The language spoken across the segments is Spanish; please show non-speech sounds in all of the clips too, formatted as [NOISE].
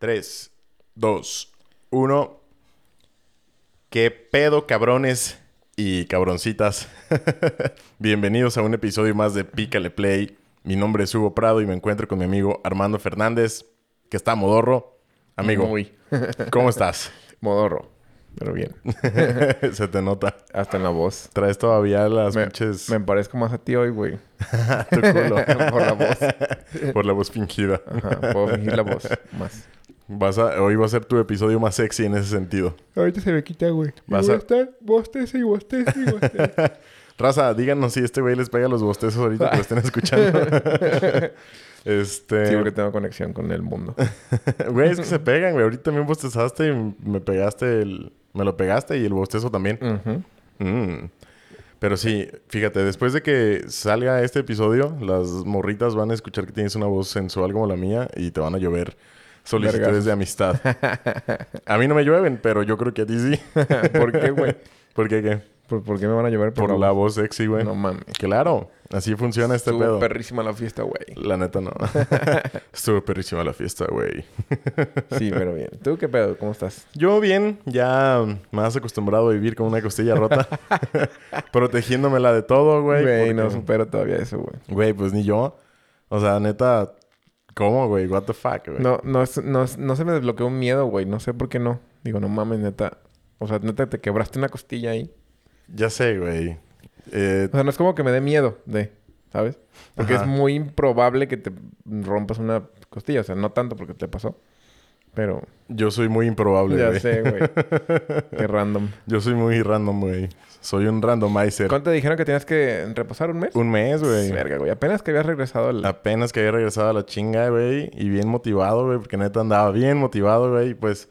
3, 2, 1. ¿Qué pedo, cabrones y cabroncitas? [LAUGHS] Bienvenidos a un episodio más de Pícale Play. Mi nombre es Hugo Prado y me encuentro con mi amigo Armando Fernández, que está modorro. Amigo, Muy. [LAUGHS] ¿cómo estás? Modorro. Pero bien. [LAUGHS] Se te nota. Hasta en la voz. Traes todavía las Me, pinches... me parezco más a ti hoy, güey. tu culo. Por la voz. Por la voz fingida. Ajá. Puedo fingir la voz más. Vas a, hoy va a ser tu episodio más sexy en ese sentido. Ahorita se me quita, güey. Vas a- estar bostez y bostez y bostez. [LAUGHS] Raza, díganos si este güey les pega los bostezos ahorita que lo estén escuchando. [LAUGHS] este... Sí, porque tengo conexión con el mundo. [LAUGHS] Güey, es que se pegan, güey. Ahorita también bostezaste y me pegaste el... Me lo pegaste y el bostezo también. Mm. Pero sí, fíjate, después de que salga este episodio, las morritas van a escuchar que tienes una voz sensual como la mía y te van a llover solicitudes de amistad. [LAUGHS] A mí no me llueven, pero yo creo que a ti sí. [LAUGHS] ¿Por qué, güey? ¿Por qué qué? ¿Por, por qué me van a llevar por, Por la voz sexy, güey. No mames. Claro, así funciona este Estuvo pedo. perrísima la fiesta, güey. La neta no. [LAUGHS] Estuvo perrísima la fiesta, güey. Sí, pero bien. ¿Tú qué pedo? ¿Cómo estás? Yo bien, ya más acostumbrado a vivir con una costilla rota. Protegiéndomela de todo, güey. Güey, porque- no supero todavía eso, güey. Güey, pues ni yo. O sea, neta, ¿cómo, güey? What the fuck, güey? No, no, es- no, es- no se me desbloqueó un miedo, güey. No sé por qué no. Digo, no mames, neta. O sea, neta, te quebraste una costilla ahí. Ya sé, güey. Eh, O sea, no es como que me dé miedo de, ¿sabes? Porque Ajá. es muy improbable que te rompas una costilla. O sea, no tanto porque te pasó. Pero yo soy muy improbable, ya güey. sé, güey. [LAUGHS] Qué random. Yo soy muy random, güey. Soy un randomizer. ¿Cuánto te dijeron que tenías que reposar? ¿Un mes? Un mes, güey. Verga, güey. Apenas que habías regresado al... Apenas que había regresado a la chinga, güey. Y bien motivado, güey. Porque neta andaba bien motivado, güey. Y pues...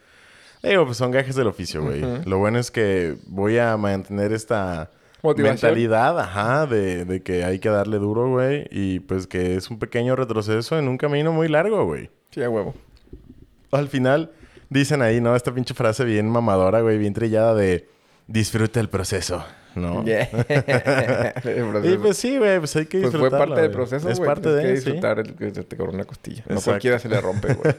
Digo, pues son gajes del oficio, güey. Ujú. Lo bueno es que voy a mantener esta... Motivación. mentalidad, ajá, de, de que hay que darle duro, güey. Y pues que es un pequeño retroceso en un camino muy largo, güey. Sí, a huevo. Al final dicen ahí, ¿no? Esta pinche frase bien mamadora, güey, bien trillada de disfruta el proceso, ¿no? [LAUGHS] Yeah. [LAUGHS] El Y pues sí, güey, pues hay que Pues disfrutarlo. fue parte del güey. proceso, Es güey. parte Tienes de, que sí. disfrutar el que se te cobró una costilla. No cualquiera se le rompe, güey.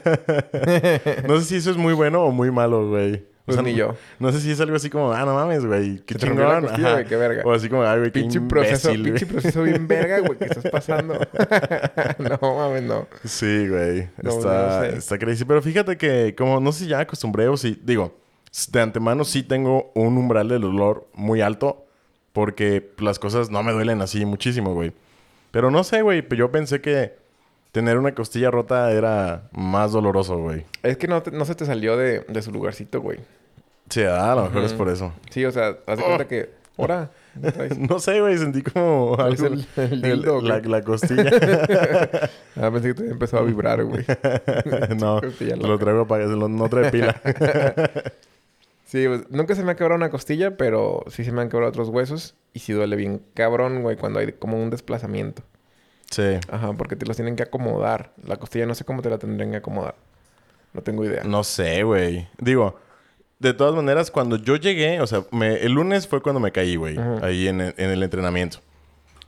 [LAUGHS] No sé si eso es muy bueno o muy malo, güey. O Pues sea, ni no- yo. No sé si es algo así como, ah, no mames, güey. Qué chingón. costilla, qué verga. O así como, ay, güey, qué Pinche proceso, pinche proceso bien verga, güey, que estás pasando. [LAUGHS] no mames, no. Sí, güey. No, está, no sé. está crazy. Pero fíjate que, como no sé si ya acostumbré o si, digo, de antemano sí tengo un umbral del dolor muy alto. Porque las cosas no me duelen así muchísimo, güey. Pero no sé, güey. Yo pensé que tener una costilla rota era más doloroso, güey. Es que no, te- no se te salió de, de su lugarcito, güey. Sí, ah, a lo mejor es por eso. Sí, o sea, haz de cuenta que... Ahora, [LAUGHS] traes- No sé, güey. Sentí como algo... el, el el- dildo, la, la costilla. [LAUGHS] Ah, pensé que te empezó a vibrar, güey. [LAUGHS] no, lo traigo para... lo- No trae pila. Sí, pues, nunca se me ha quebrado una costilla, pero sí se me han quebrado otros huesos. Y sí duele bien cabrón, güey, cuando hay como un desplazamiento. Sí. Ajá, porque te los tienen que acomodar. La costilla no sé cómo te la tendrían que acomodar. No tengo idea. No sé, güey. Digo, de todas maneras, cuando yo llegué, o sea, me- el lunes fue cuando me caí, güey, ahí en, el- en el entrenamiento.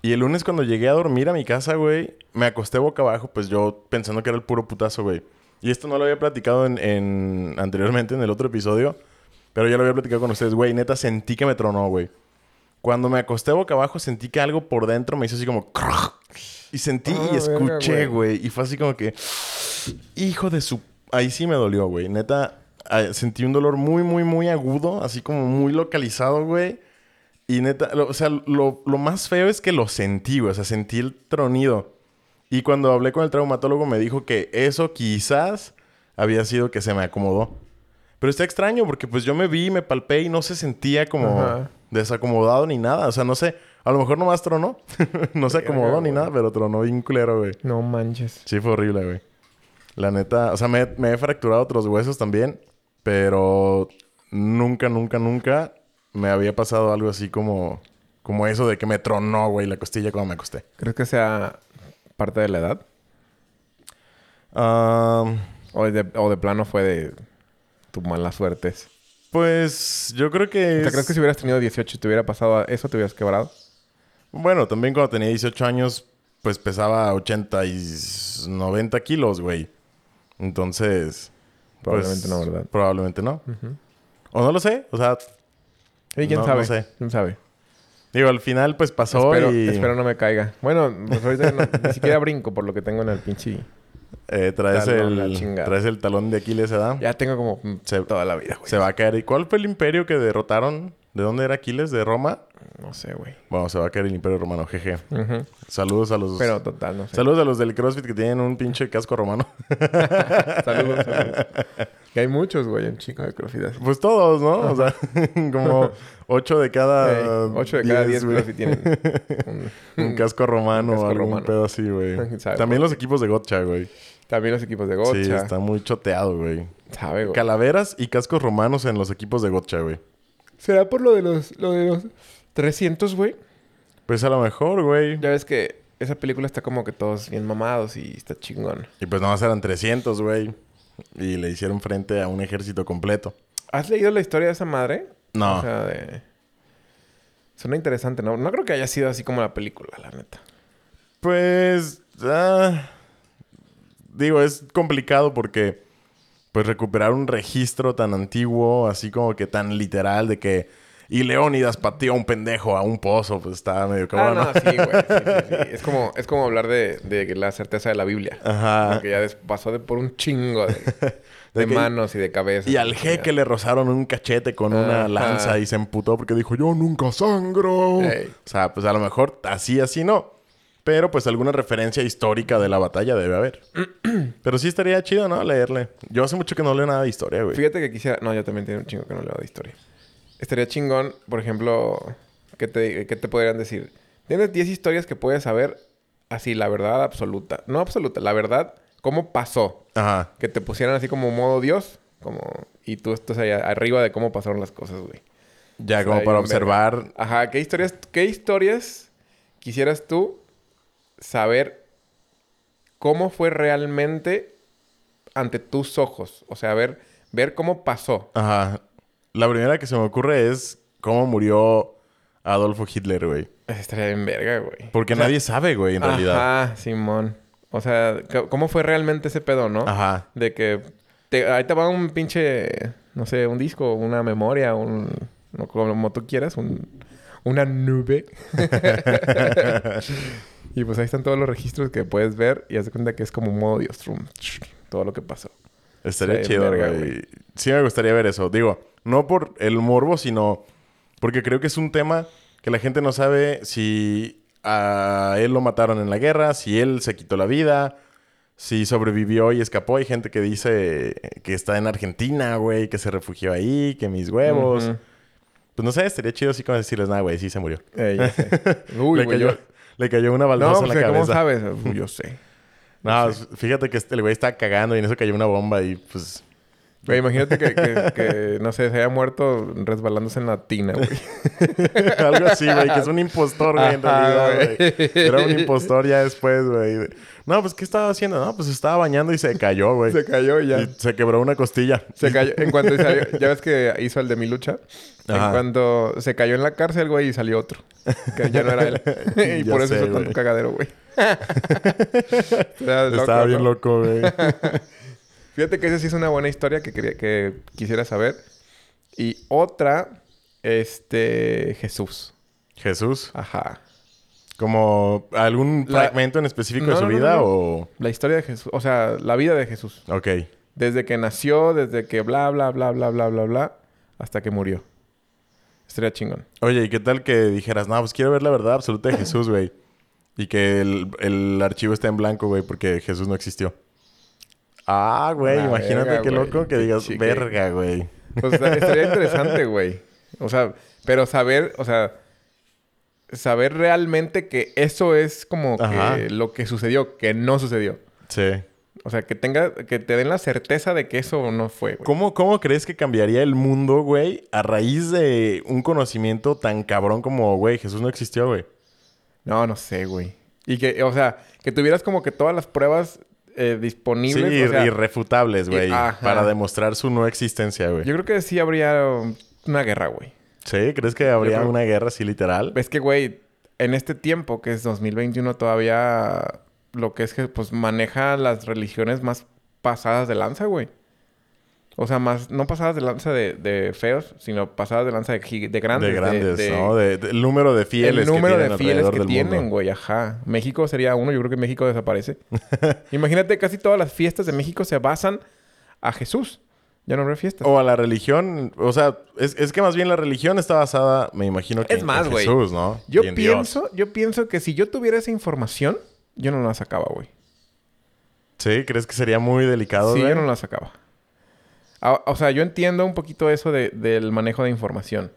Y el lunes cuando llegué a dormir a mi casa, güey, me acosté boca abajo, pues yo pensando que era el puro putazo, güey. Y esto no lo había platicado en, en- anteriormente en el otro episodio, pero ya lo había platicado con ustedes, güey. Neta, sentí que me tronó, güey. Cuando me acosté boca abajo, sentí que algo por dentro me hizo así como... Y sentí Ah, y verga, escuché, güey. Y fue así como que... Hijo de su... Ahí sí me dolió, güey. Neta, ah, sentí un dolor muy, muy, muy agudo. Así como muy localizado, güey. Y neta, lo- o sea, lo, lo más feo es que lo sentí, güey. O sea, sentí el tronido. Y cuando hablé con el traumatólogo me dijo que eso quizás había sido que se me acomodó. Pero está extraño porque pues yo me vi, me palpé y no se sentía como Ajá. Desacomodado ni nada. O sea, no sé. A lo mejor nomás tronó. [LAUGHS] no se acomodó ni nada, pero tronó bien culero, güey. No manches. Sí, fue horrible, güey. La neta, o sea, me, me he fracturado otros huesos también, pero nunca, nunca, nunca me había pasado algo así como, como eso de que me tronó, güey, la costilla cuando me acosté. ¿Crees que sea parte de la edad? Am, ¿O de, o de plano fue de tu mala suerte? Pues yo creo que... Es- ¿crees que si hubieras tenido 18 y te hubiera pasado eso, te hubieras quebrado? Bueno, también cuando tenía 18 años, pues pesaba 80 y 90 kilos, güey. Entonces, Probablemente Pues, no, ¿verdad? Probablemente no. Ujú. O no lo sé. O sea, ¿Y quién No, sabe? no sé. ¿Quién sabe? digo, al final pues pasó espero, y espero no me caiga. Bueno, pues ahorita no- ni siquiera brinco por lo que tengo en el pinche... eh, traes, Talón, el, traes el talón de Aquiles, ¿verdad? Ya tengo como Se- toda la vida, güey. Se va a caer. ¿Y cuál fue el imperio que derrotaron? ¿De dónde era Aquiles? ¿De Roma? No sé, güey. Bueno, se va a caer el imperio romano, jeje. Saludos a los... Pero total, no sé. Saludos a los del CrossFit que tienen un pinche casco romano. [LAUGHS] saludos, saludos. Que hay muchos, güey, un chico de crossfit así. Pues todos, ¿no? O sea, [LAUGHS] como 8 de cada... Ocho de cada 10 güey. crossfit tienen un... [LAUGHS] Un casco romano Un casco o algún romano. pedo así, güey. ¿Sabe También los equipos de gotcha, güey. También los equipos de Sí, gocha. está muy choteado, güey. ¿Sabe, güey? Calaveras y cascos romanos en los equipos de gotcha, güey. ¿Será por lo de los, lo de los 300, güey? Pues a lo mejor, güey. Ya ves que esa película está como que todos bien mamados y está chingón. Y pues nomás eran 300, güey. Y le hicieron frente a un ejército completo. ¿Has leído la historia de esa madre? No. O sea, de... Suena interesante, ¿no? No creo que haya sido así como la película, la neta. Pues... ah, digo, es complicado porque... Pues recuperar un registro tan antiguo, así como que tan literal de que... Y Leónidas pateó a un pendejo a un pozo, pues estaba medio Ah, cabrón. no, ¿no? sí, güey. Sí, sí, sí. Es como, es como hablar de, de la certeza de la Biblia. Ajá. Que ya pasó de por un chingo [LAUGHS] de, de que- manos y de cabezas. Y al jeque le rozaron un cachete con una lanza y se emputó porque dijo, yo nunca sangro. Ey. O sea, pues a lo mejor así, así no. Pero pues alguna referencia histórica de la batalla debe haber. [CLEARS THROAT] Pero sí estaría chido, ¿no? Leerle. Yo hace mucho que no leo nada de historia, güey. Fíjate que quisiera... No, yo también tengo un chingo que no leo de historia. Estaría chingón, por ejemplo... ¿Qué te, qué te podrían decir? Tienes 10 historias que puedes saber así, la verdad absoluta. No absoluta, la verdad, cómo pasó. Ajá. Que te pusieran así como modo Dios. Como... Y tú estás ahí arriba de cómo pasaron las cosas, güey. Ya, como para verga. observar. Ajá, ¿qué historias, ¿qué historias quisieras tú saber cómo fue realmente ante tus ojos? O sea, ver, ver cómo pasó. Ajá. La primera que se me ocurre es cómo murió Adolfo Hitler, güey. Estaría bien verga, güey. Porque O sea, nadie sabe, güey, en realidad. Ajá, Simón. O sea, ¿cómo fue realmente ese pedo, no? Ajá. De que te- ahí te va un pinche, no sé, un disco, una memoria, un... no, como tú quieras, un, una nube. [LAUGHS] [LAUGHS] y pues ahí están todos los registros que puedes ver y haz de cuenta que es como un modo Dios. Todo lo que pasó. Estaría Sí, chido, verga, güey. Sí me gustaría ver eso. Digo, no por el morbo, sino porque creo que es un tema que la gente no sabe si a él lo mataron en la guerra, si él se quitó la vida, si sobrevivió y escapó. Hay gente que dice que está en Argentina, güey, que se refugió ahí, que mis huevos. Pues no sé, estaría chido así como decirles, nada, güey, sí se murió. Eh, ya sé. [LAUGHS] Uy, güey, yo- le cayó una baldosa No, en pues la ¿cómo cabeza. sabes? Uy, [LAUGHS] Yo sé. No, fíjate que este, el güey estaba cagando y en eso cayó una bomba y pues... Güey, imagínate que, que- que, no sé, se haya muerto resbalándose en la tina, güey. [LAUGHS] Algo así, güey, que es un impostor, güey, en realidad, güey. Era un impostor ya después, güey. No, pues, ¿qué estaba haciendo? No, pues estaba bañando y se cayó, güey. Se cayó y ya. Y se quebró una costilla. Se cayó. [LAUGHS] En cuanto salió, ya ves que hizo el de mi lucha. Ajá. En cuanto se cayó en la cárcel, güey, y salió otro. Que ya no era él. [LAUGHS] y Ya por eso sé, hizo tanto güey. cagadero, güey. Estaba loco, bien ¿no? loco, güey. Fíjate que esa sí es una buena historia que, quería, que quisiera saber. Y otra, este, Jesús. Jesús. Ajá. ¿Como algún La- fragmento en específico No, de su no, no, vida o...? La historia de Jesús. O sea, la vida de Jesús. Ok. Desde que nació, desde que bla, bla, bla, bla, bla, bla, bla, hasta que murió. Estaría chingón. Oye, ¿y qué tal que dijeras, no, pues quiero ver la verdad absoluta de Jesús, güey? Y que el, el archivo está en blanco, güey, porque Jesús no existió. Ah, güey, La imagínate verga, qué güey. loco que Qué digas, chi- verga, güey. Pues esta- estaría interesante, [LAUGHS] güey. O sea, pero saber, o sea, saber realmente que eso es como Ajá. que lo que sucedió, que no sucedió. Sí. O sea, que tenga, que te den la certeza de que eso no fue, güey. ¿Cómo, ¿Cómo crees que cambiaría el mundo, güey, a raíz de un conocimiento tan cabrón como, güey, Jesús no existió, güey? No, no sé, güey. Y que, o sea, que tuvieras como que todas las pruebas eh, Sí, disponibles. o sea, irrefutables, güey, para demostrar su no existencia, güey. yo creo que sí habría una guerra, güey. ¿Sí? ¿Crees que habría creo- una guerra así literal? Es que, güey, en este tiempo, que es 2021, todavía lo que es que, pues, maneja las religiones más pasadas de lanza, güey. O sea, más, no pasadas de lanza de, de feos, sino pasadas de lanza de, grandes. De grandes, de- ¿no? El número de fieles el número que de fieles que tienen, güey, ajá. México sería uno, yo creo que México desaparece. [LAUGHS] Imagínate, casi todas las fiestas de México se basan a Jesús. Ya no habrá fiestas. O a la religión. O sea, es, es que más bien la religión está basada, me imagino que Es en- más, en güey. Jesús, ¿no? yo Dios. pienso, yo pienso que si yo tuviera esa información, yo no la sacaba, güey. ¿Sí? ¿Crees que sería muy delicado, Sí, yo no la sacaba. Ah, O sea, yo entiendo un poquito eso de- del manejo de información.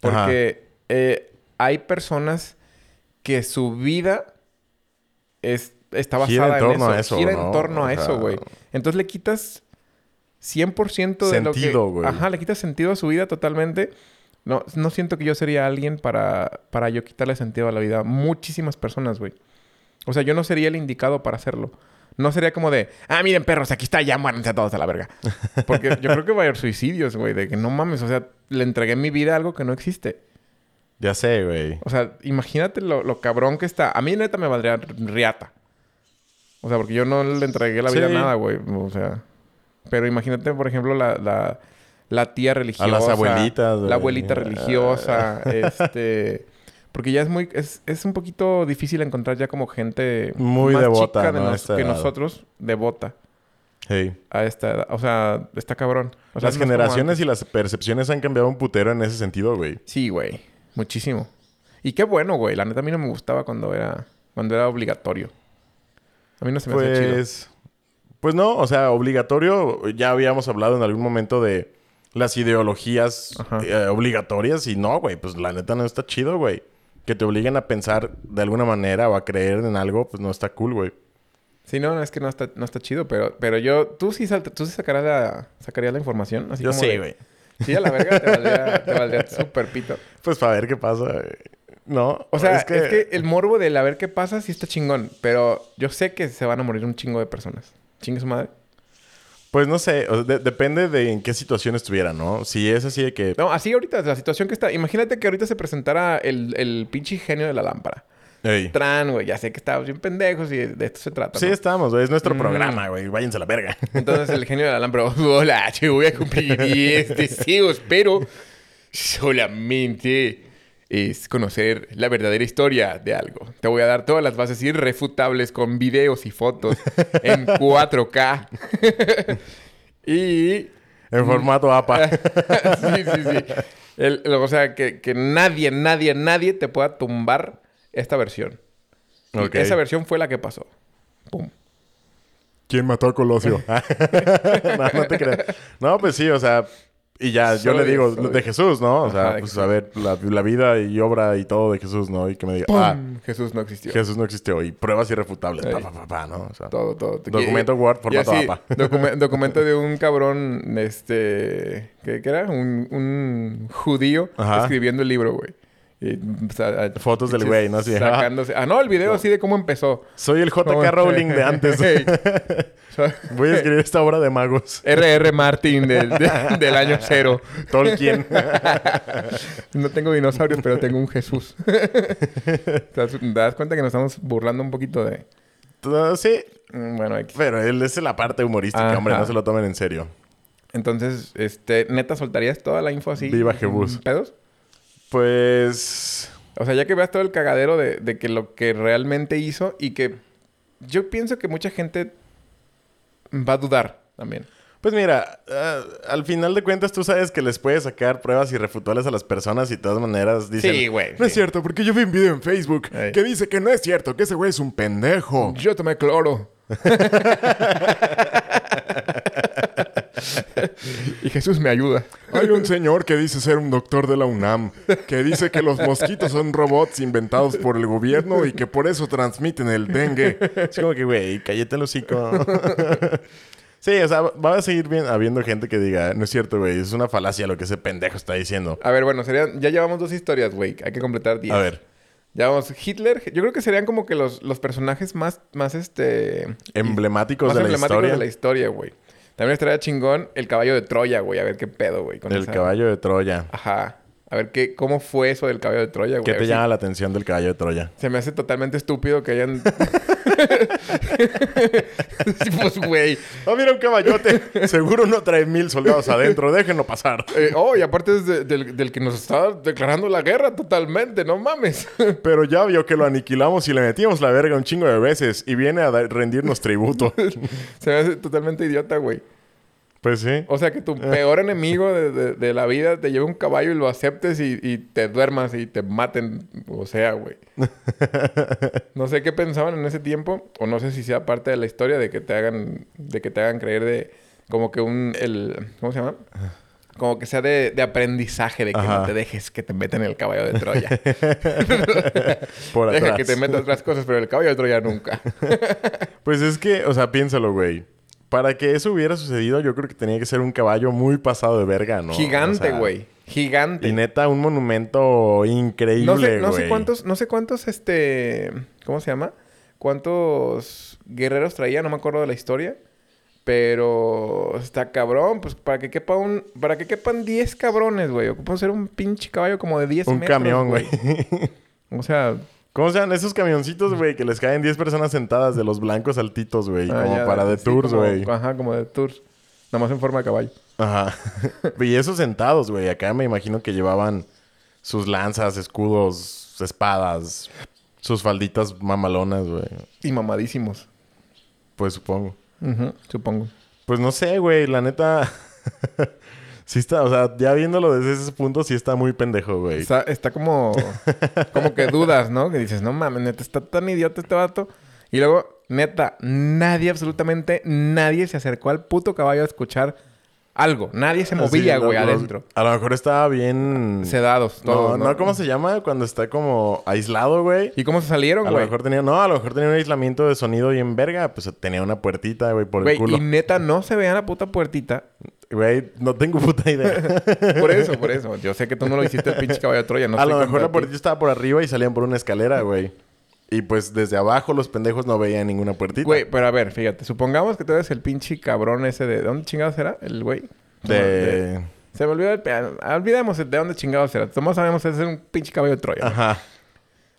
Porque eh, hay personas que su vida es, está basada en a eso. Gira ¿no? en torno a eso, güey. Entonces le quitas 100% de lo que... Sentido, güey. Ajá, le quitas sentido a su vida totalmente. No, no siento que yo sería alguien para, para yo quitarle sentido a la vida a muchísimas personas, güey. O sea, yo no sería el indicado para hacerlo. No sería como de, ah, miren, perros, aquí está, ya muéranse a todos a la verga. [LAUGHS] Porque yo creo que va a haber suicidios, güey, de que no mames, o sea, le entregué mi vida a algo que no existe. Ya sé, güey. O sea, imagínate lo, lo cabrón que está. A mí, neta, me valdría riata. O sea, porque yo no le entregué la vida Sí. a nada, güey. O sea, pero imagínate, por ejemplo, la, la, la tía religiosa. abuelitas, güey. La abuelita religiosa, [LAUGHS] este... Porque ya es muy... Es, es un poquito difícil encontrar ya como gente... Muy más devota, chica de ¿no? nos- esta que edad. nosotros, devota Hey. a esta edad. O sea, está cabrón. O sea, Las es como generaciones y las percepciones han cambiado un putero en ese sentido, güey. Sí, güey. Muchísimo. Y qué bueno, güey. La neta a mí no me gustaba cuando era... Cuando era obligatorio. A mí no se me hacía chido. Pues... Pues no, o sea, obligatorio. Ya habíamos hablado en algún momento de las ideologías eh, obligatorias. Y no, güey, pues la neta no está chido, güey. Que te obliguen a pensar de alguna manera o a creer en algo, pues no está cool, güey. Sí, no, no, es que no está, no está chido, pero, pero yo... Tú sí, salta- tú sí sacarás la, sacarías la información. Así Yo como sí, güey. Sí, a la verga te valdría, te valdría súper pito. Pues para ver qué pasa. güey. No, O sea, es que... el morbo del a ver qué pasa sí está chingón. Pero yo sé que se van a morir un chingo de personas. Chingue su madre. Pues no sé, o sea, de- depende de en qué situación estuviera, ¿no? Si es así de que... No, así ahorita, la situación que está... Imagínate que ahorita se presentara el, el pinche genio de la lámpara. Ey. Tran, güey. Ya sé que estamos bien pendejos y de esto se trata, Sí ¿no? estamos, güey. Es nuestro Mm. programa, güey. Váyanse a la verga. [LAUGHS] Entonces el genio de la lámpara... [LAUGHS] Hola, te voy a cumplir 10 deseos, pero... Solamente... Es conocer la verdadera historia de algo. Te voy a dar todas las bases irrefutables con videos y fotos en [LAUGHS] 4K. [LAUGHS] y en formato APA. [LAUGHS] sí, sí, sí. El- el- o sea, que, que nadie, nadie, nadie te pueda tumbar esta versión. Y Ok. Esa versión fue la que pasó. Pum. ¿Quién mató a Colosio? no, no te creas. No, pues sí, o sea... Y ya, yo le digo solo de Jesús, ¿no? O sea, pues a ver, la, la vida y obra y todo de Jesús, ¿no? Y que me diga, ¡Pum! ah, Jesús no existió. Jesús no existió. Y pruebas irrefutables, pa, pa, pa, pa, ¿no? O sea, Todo, todo. Documento Word, formato así, APA. [LAUGHS] docume- documento de un cabrón, este... ¿Qué, qué era? Un, un judío Ajá. escribiendo el libro, güey. Y, a- Fotos del güey, ¿no? Así, Sacándose... Ah, no, el video así de cómo empezó. Soy el JK Rowling de antes. [LAUGHS] [LAUGHS] Voy a escribir esta obra de magos. R.R. Martin del, de- del año cero. [LAUGHS] Tolkien. No tengo dinosaurios, pero tengo un Jesús. ¿Te das, cuenta que nos estamos burlando un poquito de... Uh, sí, Mm, Bueno, X. pero él es la parte humorística, Ajá. hombre. No se lo tomen en serio. Entonces, este... ¿Neta soltarías toda la info así? Viva Jebus. ¿Pedos? Pues... O sea, ya que veas todo el cagadero de, de que lo que realmente hizo y que... Yo pienso que mucha gente va a dudar también. Pues mira, ah, al final de cuentas tú sabes que les puedes sacar pruebas irrefutables a las personas y de todas maneras dicen... Sí, güey, No es cierto, porque yo vi un video en Facebook que dice que no es cierto, que ese güey es un pendejo. Yo tomé cloro. [LAUGHS] y Jesús me ayuda. Hay un señor que dice ser un doctor de la UNAM, que dice que los mosquitos son robots inventados por el gobierno y que por eso transmiten el dengue. Es como que, güey, cállate el hocico. sí, o sea, va a seguir bien, habiendo gente que diga, no es cierto, güey, es una falacia lo que ese pendejo está diciendo. A ver, bueno, serían... Ya llevamos dos historias, güey. Hay que completar diez. A ver, Ya vamos, Hitler, yo creo que serían como que los, los personajes más, más este... emblemáticos más de la emblemáticos de la historia, güey. También estaría chingón el caballo de Troya, güey. A ver qué pedo, güey. con El esa- caballo de Troya. Ajá. A ver qué, cómo fue eso del caballo de Troya, güey. ¿Qué te si- llama la atención del caballo de Troya? Se me hace totalmente estúpido que hayan... [LAUGHS] [LAUGHS] Pues, güey. ¡Oh, mira un caballote! Seguro no trae mil soldados adentro. Déjenlo pasar. Eh, oh, y aparte es de- del, del que nos está declarando la guerra totalmente, no mames. [LAUGHS] Pero ya vio que lo aniquilamos y le metimos la verga un chingo de veces. Y viene a rendirnos tributo. [LAUGHS] Se me hace totalmente idiota, güey. Pues sí. O sea, que tu peor enemigo de, de- de la vida te lleve un caballo y lo aceptes y, y te duermas y te maten. O sea, güey. [LAUGHS] No sé qué pensaban en ese tiempo. O no sé si sea parte de la historia de que te hagan... De que te hagan creer de... Como que un... El, ¿Cómo se llama? Como que sea de, de aprendizaje. De que Ajá. no te dejes que te metan el caballo de Troya. [LAUGHS] Por Deja atrás. que te metas otras cosas, pero el caballo de Troya nunca. [LAUGHS] Pues es que, o sea, piénsalo, güey. Para que eso hubiera sucedido, yo creo que tenía que ser un caballo muy pasado de verga, ¿no? Gigante, O sea, güey. Gigante. Y neta, un monumento increíble, No sé, no sé cuántos, no sé cuántos, este, ¿cómo se llama? ¿Cuántos guerreros traía? No me acuerdo de la historia. Pero está cabrón, pues para que quepa un, para que quepan 10 cabrones, güey. Ocupan ser un pinche caballo como de 10 Un metros, camión, güey. [LAUGHS] O sea, ¿Cómo se llaman esos camioncitos, güey? Que les caen 10 personas sentadas de los blancos altitos, güey. ah, como ya, para de sí, tours, güey. Ajá, como de tours. Nada más en forma de caballo. Ajá. [LAUGHS] y esos sentados, güey. Acá me imagino que llevaban sus lanzas, escudos, espadas, sus falditas mamalonas, güey. Y mamadísimos. Pues supongo. Ujú, supongo. Pues no sé, güey. La neta... [LAUGHS] sí está... O sea, ya viéndolo desde ese punto, sí está muy pendejo, güey. Está, está como... como que dudas, ¿no? Que dices, no mames, neta, está tan idiota este vato. Y luego, neta, nadie, absolutamente nadie se acercó al puto caballo a escuchar algo. Nadie se movía, Sí, no, güey, adentro. A lo mejor estaba bien... Sedados, todos, no, no, ¿cómo se llama? Cuando está como aislado, güey. ¿Y cómo se salieron, A lo güey? mejor tenía... No, a lo mejor tenía un aislamiento de sonido y en verga. Pues tenía una puertita, güey, por el Güey, culo. y neta, no se veía la puta puertita. Güey, no tengo puta idea. [LAUGHS] Por eso, por eso. Yo sé que tú no lo hiciste el pinche caballo de Troya. No a lo mejor la puertita estaba por arriba y salían por una escalera, güey. Y pues desde abajo los pendejos no veían ninguna puertita. Güey, pero a ver, fíjate. Supongamos que tú eres el pinche cabrón ese de... ¿Dónde chingados era el güey? De... Se me olvidó el... Olvidemos de dónde chingados era. Todos sabemos que es un pinche caballo de Troya. Ajá.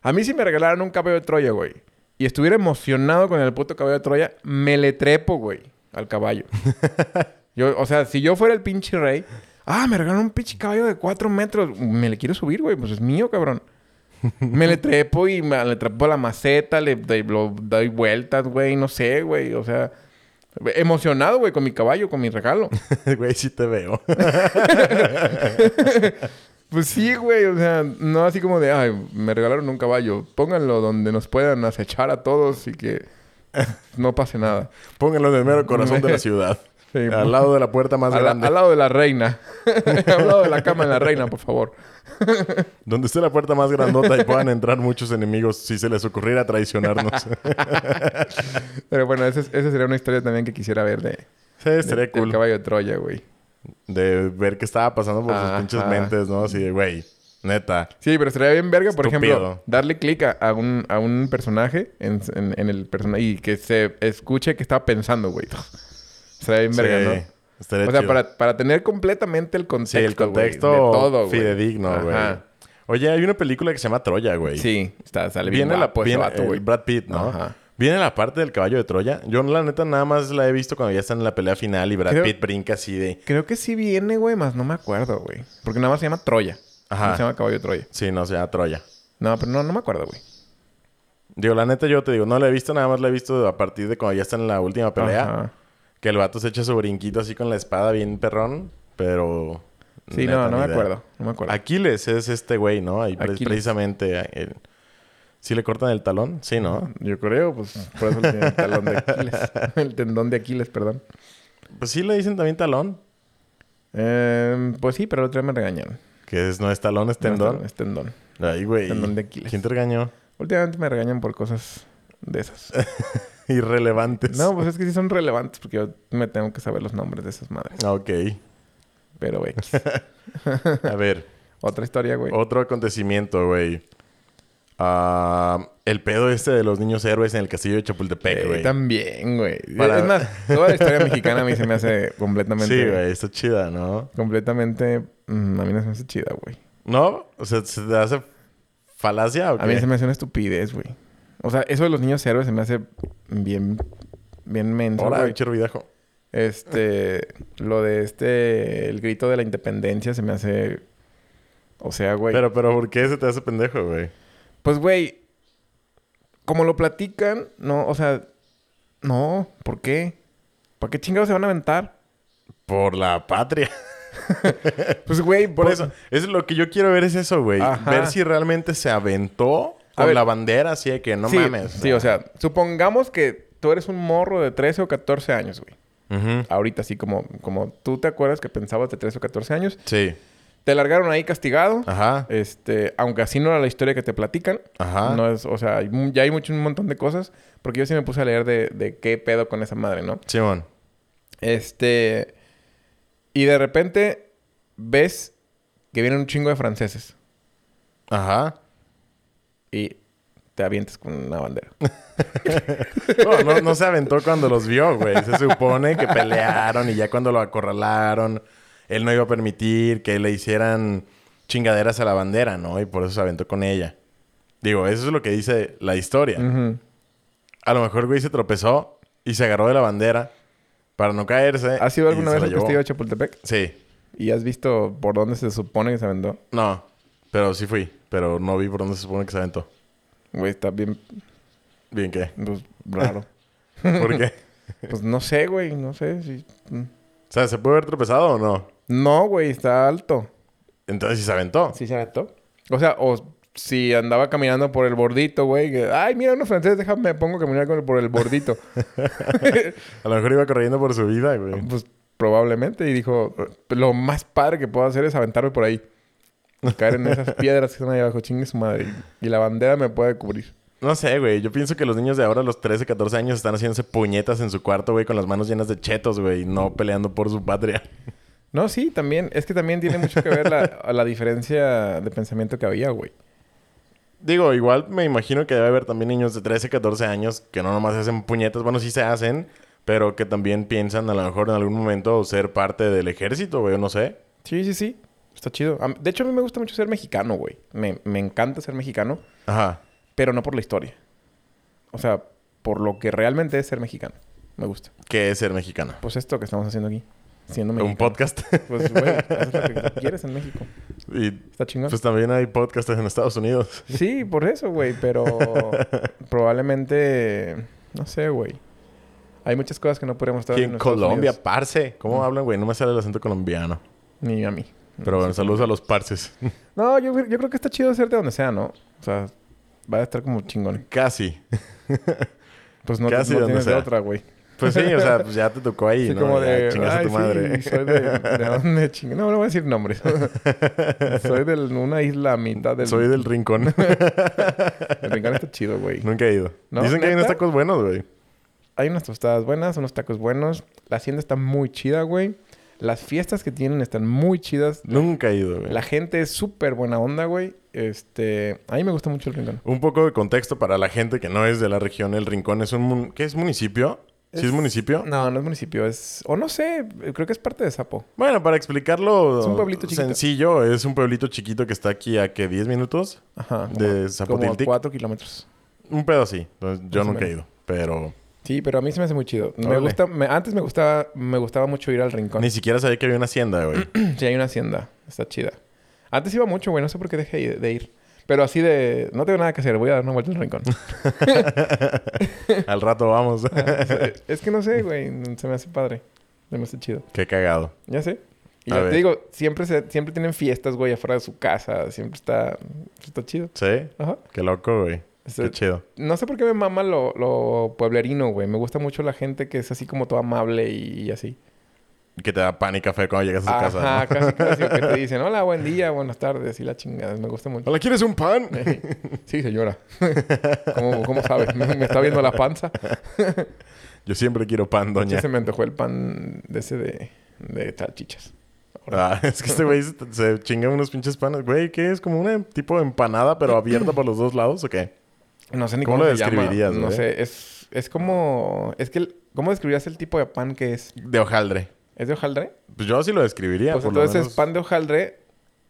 A mí si me regalaran un caballo de Troya, güey. Y estuviera emocionado con el puto caballo de Troya, me le trepo, güey, al caballo. [LAUGHS] yo, o sea, si yo fuera el pinche rey... Ah, me regalaron un pinche caballo de cuatro metros. Me le quiero subir, güey. Pues es mío, cabrón. [LAUGHS] Me le trepo y me le trepo a la maceta, le, doy- lo doy vueltas, güey. No sé, güey. O sea... Emocionado, güey, con mi caballo, con mi regalo. [LAUGHS] Güey, sí te veo. [LAUGHS] Pues sí, güey. O sea, no así como de, ay, me regalaron un caballo. Pónganlo donde nos puedan acechar a todos y que no pase nada. Pónganlo en el mero corazón de la ciudad. Sí, al lado de la puerta más grande. al lado de la reina. [LAUGHS] [LAUGHS] al lado de la cama de la reina, por favor. [LAUGHS] Donde esté la puerta más grandota y puedan entrar muchos enemigos si se les ocurriera traicionarnos. Pero bueno, esa, es- esa sería una historia también que quisiera ver de, sí, estaría del cool. caballo de Troya, güey. De ver qué estaba pasando por sus pinches mentes, ¿no? Así de, güey, neta. Sí, pero estaría bien verga, por Estúpido. ejemplo, darle clic a, a un, a un personaje en, en- en el personaje y que se escuche que estaba pensando, güey. Estaría bien verga, Sí, ¿no? estaría O sea, para, para tener completamente el contexto, Sí, el contexto de todo, güey. fidedigno, güey. Oye, hay una película que se llama Troya, güey. Sí, está, sale bien Viene la el güey. Brad Pitt, ¿no? Ajá. Viene la parte del caballo de Troya. Yo, la neta, nada más la he visto cuando ya están en la pelea final y Brad Creo- Pitt brinca así de... Creo que sí viene, güey, más no me acuerdo, güey. Porque nada más se llama Troya. Ajá. No se llama Caballo de Troya. Sí, no, se llama Troya. No, pero no, no me acuerdo, güey. Digo, la neta, yo te digo, no la he visto, nada más la he visto a partir de cuando ya están en la última pelea. Ajá. Que el vato se echa su brinquito así con la espada bien perrón, pero... Sí, neta, no, no me idea. acuerdo. No me acuerdo. Aquiles es este güey, ¿no? Ahí pre- Aquiles. precisamente... eh, el- ¿Sí le cortan el talón? Sí, ¿no? Yo creo, pues, por eso le tiene el talón de Aquiles. [LAUGHS] el tendón de Aquiles, perdón. Pues sí le dicen también talón. Em, pues sí, pero el otro día me regañaron. Que es, no es talón, es No, tendón. Es tendón. Ay, güey. Tendón de Aquiles. ¿Quién te regañó? Últimamente me regañan por cosas de esas. [LAUGHS] [LAUGHS] Irrelevantes. No, pues es que sí son relevantes porque yo me tengo que saber los nombres de esas madres. Ah, Ok. Pero [LAUGHS] X. A ver. Otra historia, güey. Otro acontecimiento, güey. Ah, el pedo este de los niños héroes en el castillo de Chapultepec, Eh, güey. también, güey. Para- Es más, toda la historia mexicana a mí se me hace completamente... Sí, güey. Está chida, ¿no? Completamente... mm, a mí no se me hace chida, güey. ¿No? O sea, ¿se te hace falacia o qué? A mí se me hace una estupidez, güey. O sea, eso de los niños héroes se me hace bien... Bien menso, Hola, ruidajo. Este... Lo de este... El grito de la independencia se me hace... O sea, güey... Pero, pero, ¿por qué se te hace pendejo, güey? Pues, güey... Como lo platican... No, o sea... No. ¿Por qué? ¿Para qué chingados se van a aventar? Por la patria. [LAUGHS] Pues, güey... Por eso. Es lo que yo quiero ver es eso, güey. Ajá. Ver si realmente se aventó con ver. la bandera así de que no sí, mames. Sí, o sea... Supongamos que tú eres un morro de 13 o 14 años, güey. Ujú. Ahorita, así como... Como tú te acuerdas que pensabas de 13 o 14 años. Sí. Te largaron ahí castigado. Ajá. Este, aunque así no era la historia que te platican. Ajá. No es, o sea, ya hay mucho, un montón de cosas. Porque yo sí me puse a leer de, de qué pedo con esa madre, ¿no? Simón. Este. Y de repente ves que vienen un chingo de franceses. Ajá. Y te avientes con una bandera. [LAUGHS] No, no, no se aventó cuando los vio, güey. Se supone que pelearon y ya cuando lo acorralaron, él no iba a permitir que le hicieran chingaderas a la bandera, ¿no? Y por eso se aventó con ella. Digo, eso es lo que dice la historia. A lo mejor güey se tropezó y se agarró de la bandera para no caerse. ¿Has ido alguna vez al castillo de Chapultepec? Sí. ¿Y has visto por dónde se supone que se aventó? No. Pero sí fui. Pero no vi por dónde se supone que se aventó. Güey, está bien Bien, ¿qué? pues, raro. [LAUGHS] ¿Por qué? [LAUGHS] pues no sé, güey. No sé si... mm. O sea, ¿se puede haber tropezado o no? No, güey. Está alto. Entonces sí se aventó. ¿Sí se aventó? O sea, o si andaba caminando por el bordito, güey. que, Ay, mira, unos franceses, déjame, me pongo a caminar con- por el bordito. [LAUGHS] A lo mejor iba corriendo por su vida, güey. pues probablemente. Y dijo, lo más padre que puedo hacer es aventarme por ahí. Caer en esas piedras que están ahí abajo. Chingue su madre. Y la bandera me puede cubrir. No sé, güey. Yo pienso que los niños de ahora, a los 13, 14 años, están haciéndose puñetas en su cuarto, güey, con las manos llenas de chetos, güey, no peleando por su patria. No, sí, también. Es que también tiene mucho que ver la, [LAUGHS] la diferencia de pensamiento que había, güey. Digo, igual me imagino que debe haber también niños de 13, 14 años que no nomás hacen puñetas. Bueno, sí se hacen, pero que también piensan a lo mejor en algún momento ser parte del ejército, güey, no sé. Sí, sí, sí. Está chido. De hecho, a mí me gusta mucho ser mexicano, güey. Me, me encanta ser mexicano. Ajá. pero no por la historia. O sea, por lo que realmente es ser mexicano. Me gusta. ¿Qué es ser mexicano? Pues esto que estamos haciendo aquí. Siendo Un podcast. Pues, güey, haces lo que quieres en México. [LAUGHS] y Está chingón. pues también hay podcasts en Estados Unidos. [LAUGHS] Sí, por eso, güey. Pero [LAUGHS] probablemente... No sé, güey. Hay muchas cosas que no podríamos estar en Colombia, Unidos. parce. ¿Cómo hablan, güey? No me sale el acento colombiano. Ni a mí. Pero bueno, saludos a los parces. [LAUGHS] No, yo, yo creo que está chido hacerte donde sea, ¿no? O sea, va a estar como chingón. Casi. [LAUGHS] Pues no, Casi no donde tienes de otra, güey. Pues sí, o sea, [LAUGHS] pues ya te tocó ahí, Sí, ¿no? como Ya de... chingas a "Ay, tu madre. soy de... ¿De dónde ching... No, no voy a decir nombres. soy de una isla a mitad del... Soy del rincón. El rincón está chido, güey. Nunca he ido. ¿No? Dicen que hay unos tacos buenos, güey. Hay unas tostadas buenas, unos tacos buenos. La hacienda está muy chida, güey. Las fiestas que tienen están muy chidas. Nunca he ido, güey. La gente es súper buena onda, güey. Este... A mí me gusta mucho el rincón. Un poco de contexto para la gente que no es de la región. El Rincón es un... mun- ¿Qué es municipio? ¿Sí es Es- municipio? No, no es municipio. Es... O no sé. Creo que es parte de Sapo. Bueno, para explicarlo Es un pueblito chiquito. sencillo, es un pueblito chiquito que está aquí a que 10 minutos Ajá. de Como Zapotiltic. cuatro kilómetros. Un pedo así. Entonces, yo Más nunca he ido, pero Sí, pero a mí se me hace muy chido. Me gusta... me- Antes me gustaba... Me gustaba mucho ir al rincón. ni siquiera sabía que había una hacienda, güey. [CLEARS THROAT] Sí, hay una hacienda. Está chida. Antes iba mucho, güey. No sé por qué dejé de- de ir. Pero así de... No tengo nada que hacer. Voy a dar una vuelta al rincón. [LAUGHS] Al rato vamos. [LAUGHS] es que no sé, güey. Se me hace padre. Se me hace chido. Qué cagado. Ya sé. Y A ya ver. te digo, siempre, se, siempre tienen fiestas, güey, afuera de su casa. Siempre está... Está chido. ¿Sí? Ajá. Qué loco, güey. Qué chido. No sé por qué me mama lo, lo pueblerino, güey. Me gusta mucho la gente que es así como toda amable y, y así. Que te da pan y café cuando llegas a su casa. Ajá, ¿no? casi casi. [LAUGHS] que te dicen, hola, buen día, buenas tardes. Y la chingada. Me gusta mucho. Hola, ¿quieres un pan? [LAUGHS] Sí, señora. ¿Cómo, cómo sabes? [LAUGHS] ¿Me, está viendo la panza? Yo siempre quiero pan, doña. se me antojó el pan de ese de, de salchichas. Ah, es que este güey se, se chinga unos pinches panes. Güey, ¿qué es? ¿Como una tipo de empanada, pero abierta por los dos lados o qué? No sé ni ¿Cómo cómo, lo se llama. describirías, No sé, es, es como... Es que... el- ¿Cómo describirías el tipo de pan que es? De hojaldre. ¿Es de hojaldre? Pues yo sí lo describiría. pues por lo entonces menos. es pan de hojaldre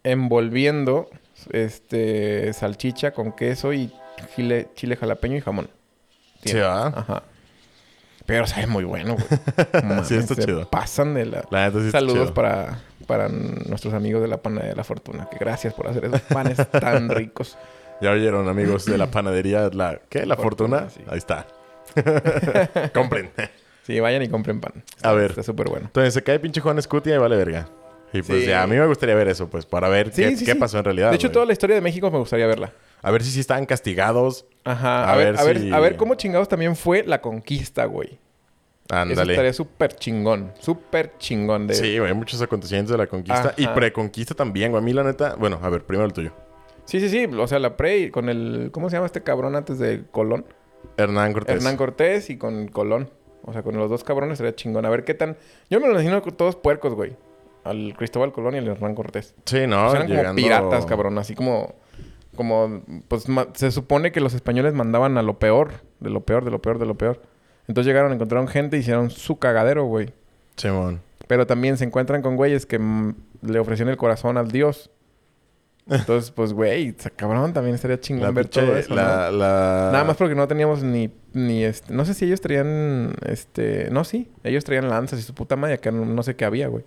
envolviendo este salchicha con queso y chile, chile jalapeño y jamón. Sí. Ajá. Pero sabe muy bueno, güey. [LAUGHS] Sí, está se chido. pasan de la... La sí Saludos para, para nuestros amigos de la panadería de la fortuna. Que gracias por hacer esos panes tan [LAUGHS] ricos. Ya oyeron, amigos de la [CLEARS THROAT] panadería. La, ¿Qué? ¿La fortuna? Fortuna, sí. Ahí está. [LAUGHS] Compren. Sí, vayan y compren pan. Está- A ver. Está súper bueno. Entonces se cae pinche Juan Scutia y vale verga. Y pues Sí. ya, a mí me gustaría ver eso, pues, para ver Sí, qué, pasó en realidad. De hecho, güey. toda la historia de México me gustaría verla. A ver si sí estaban castigados. Ajá. A A, ver, a, ver, si- a ver cómo chingados también fue la conquista, güey. Eso Ándale. estaría súper chingón. Súper chingón. De... Sí, güey, muchos acontecimientos de la conquista. Y preconquista también, güey. A mí, la neta... Bueno, a ver, primero el tuyo. Sí, sí, sí. O sea, la pre y con el... ¿Cómo se llama este cabrón antes de Colón? Hernán Cortés. Hernán Cortés y con Colón. O sea, con los dos cabrones sería chingón. A ver qué tan... Yo me lo imagino con todos puercos, güey. Al Cristóbal Colón y al Hernán Cortés. Sí, ¿no? O sea, eran como Llegando- piratas, cabrón. Así como... Como... Pues se supone que los españoles mandaban a lo peor. De lo peor, de lo peor, de lo peor. Entonces llegaron, encontraron gente y hicieron su cagadero, güey. Simón. Pero también se encuentran con güeyes que mm, le ofrecieron el corazón al dios. Entonces, pues, güey, cabrón, también estaría chingón La ver todo eso, la, ¿no? la- Nada más porque no teníamos ni, ni este... No sé si ellos traían, este... No, sí. Ellos traían lanzas y su puta madre. Que no, no sé qué había, güey.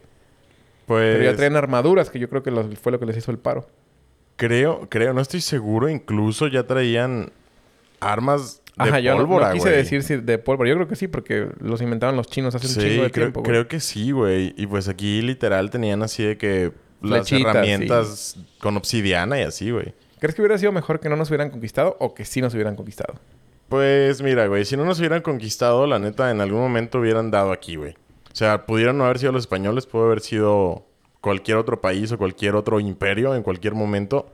Pues... Pero ya traían armaduras, que yo creo que los- fue lo que les hizo el paro. Creo, creo, no estoy seguro. Incluso ya traían armas de Ajá, yo no- pólvora, no, quise decir si de pólvora. Yo creo que sí, porque los inventaron los chinos hace un Sí, chingo de creo, tiempo, güey. creo que sí, güey. Y pues aquí literal tenían así de que las Flechitas, herramientas con obsidiana y así, güey. ¿Crees que hubiera sido mejor que no nos hubieran conquistado o que sí nos hubieran conquistado? Pues mira, güey, si no nos hubieran conquistado, la neta, en algún momento hubieran dado aquí, güey. O sea, pudieron no haber sido los españoles, pudo haber sido cualquier otro país o cualquier otro imperio en cualquier momento.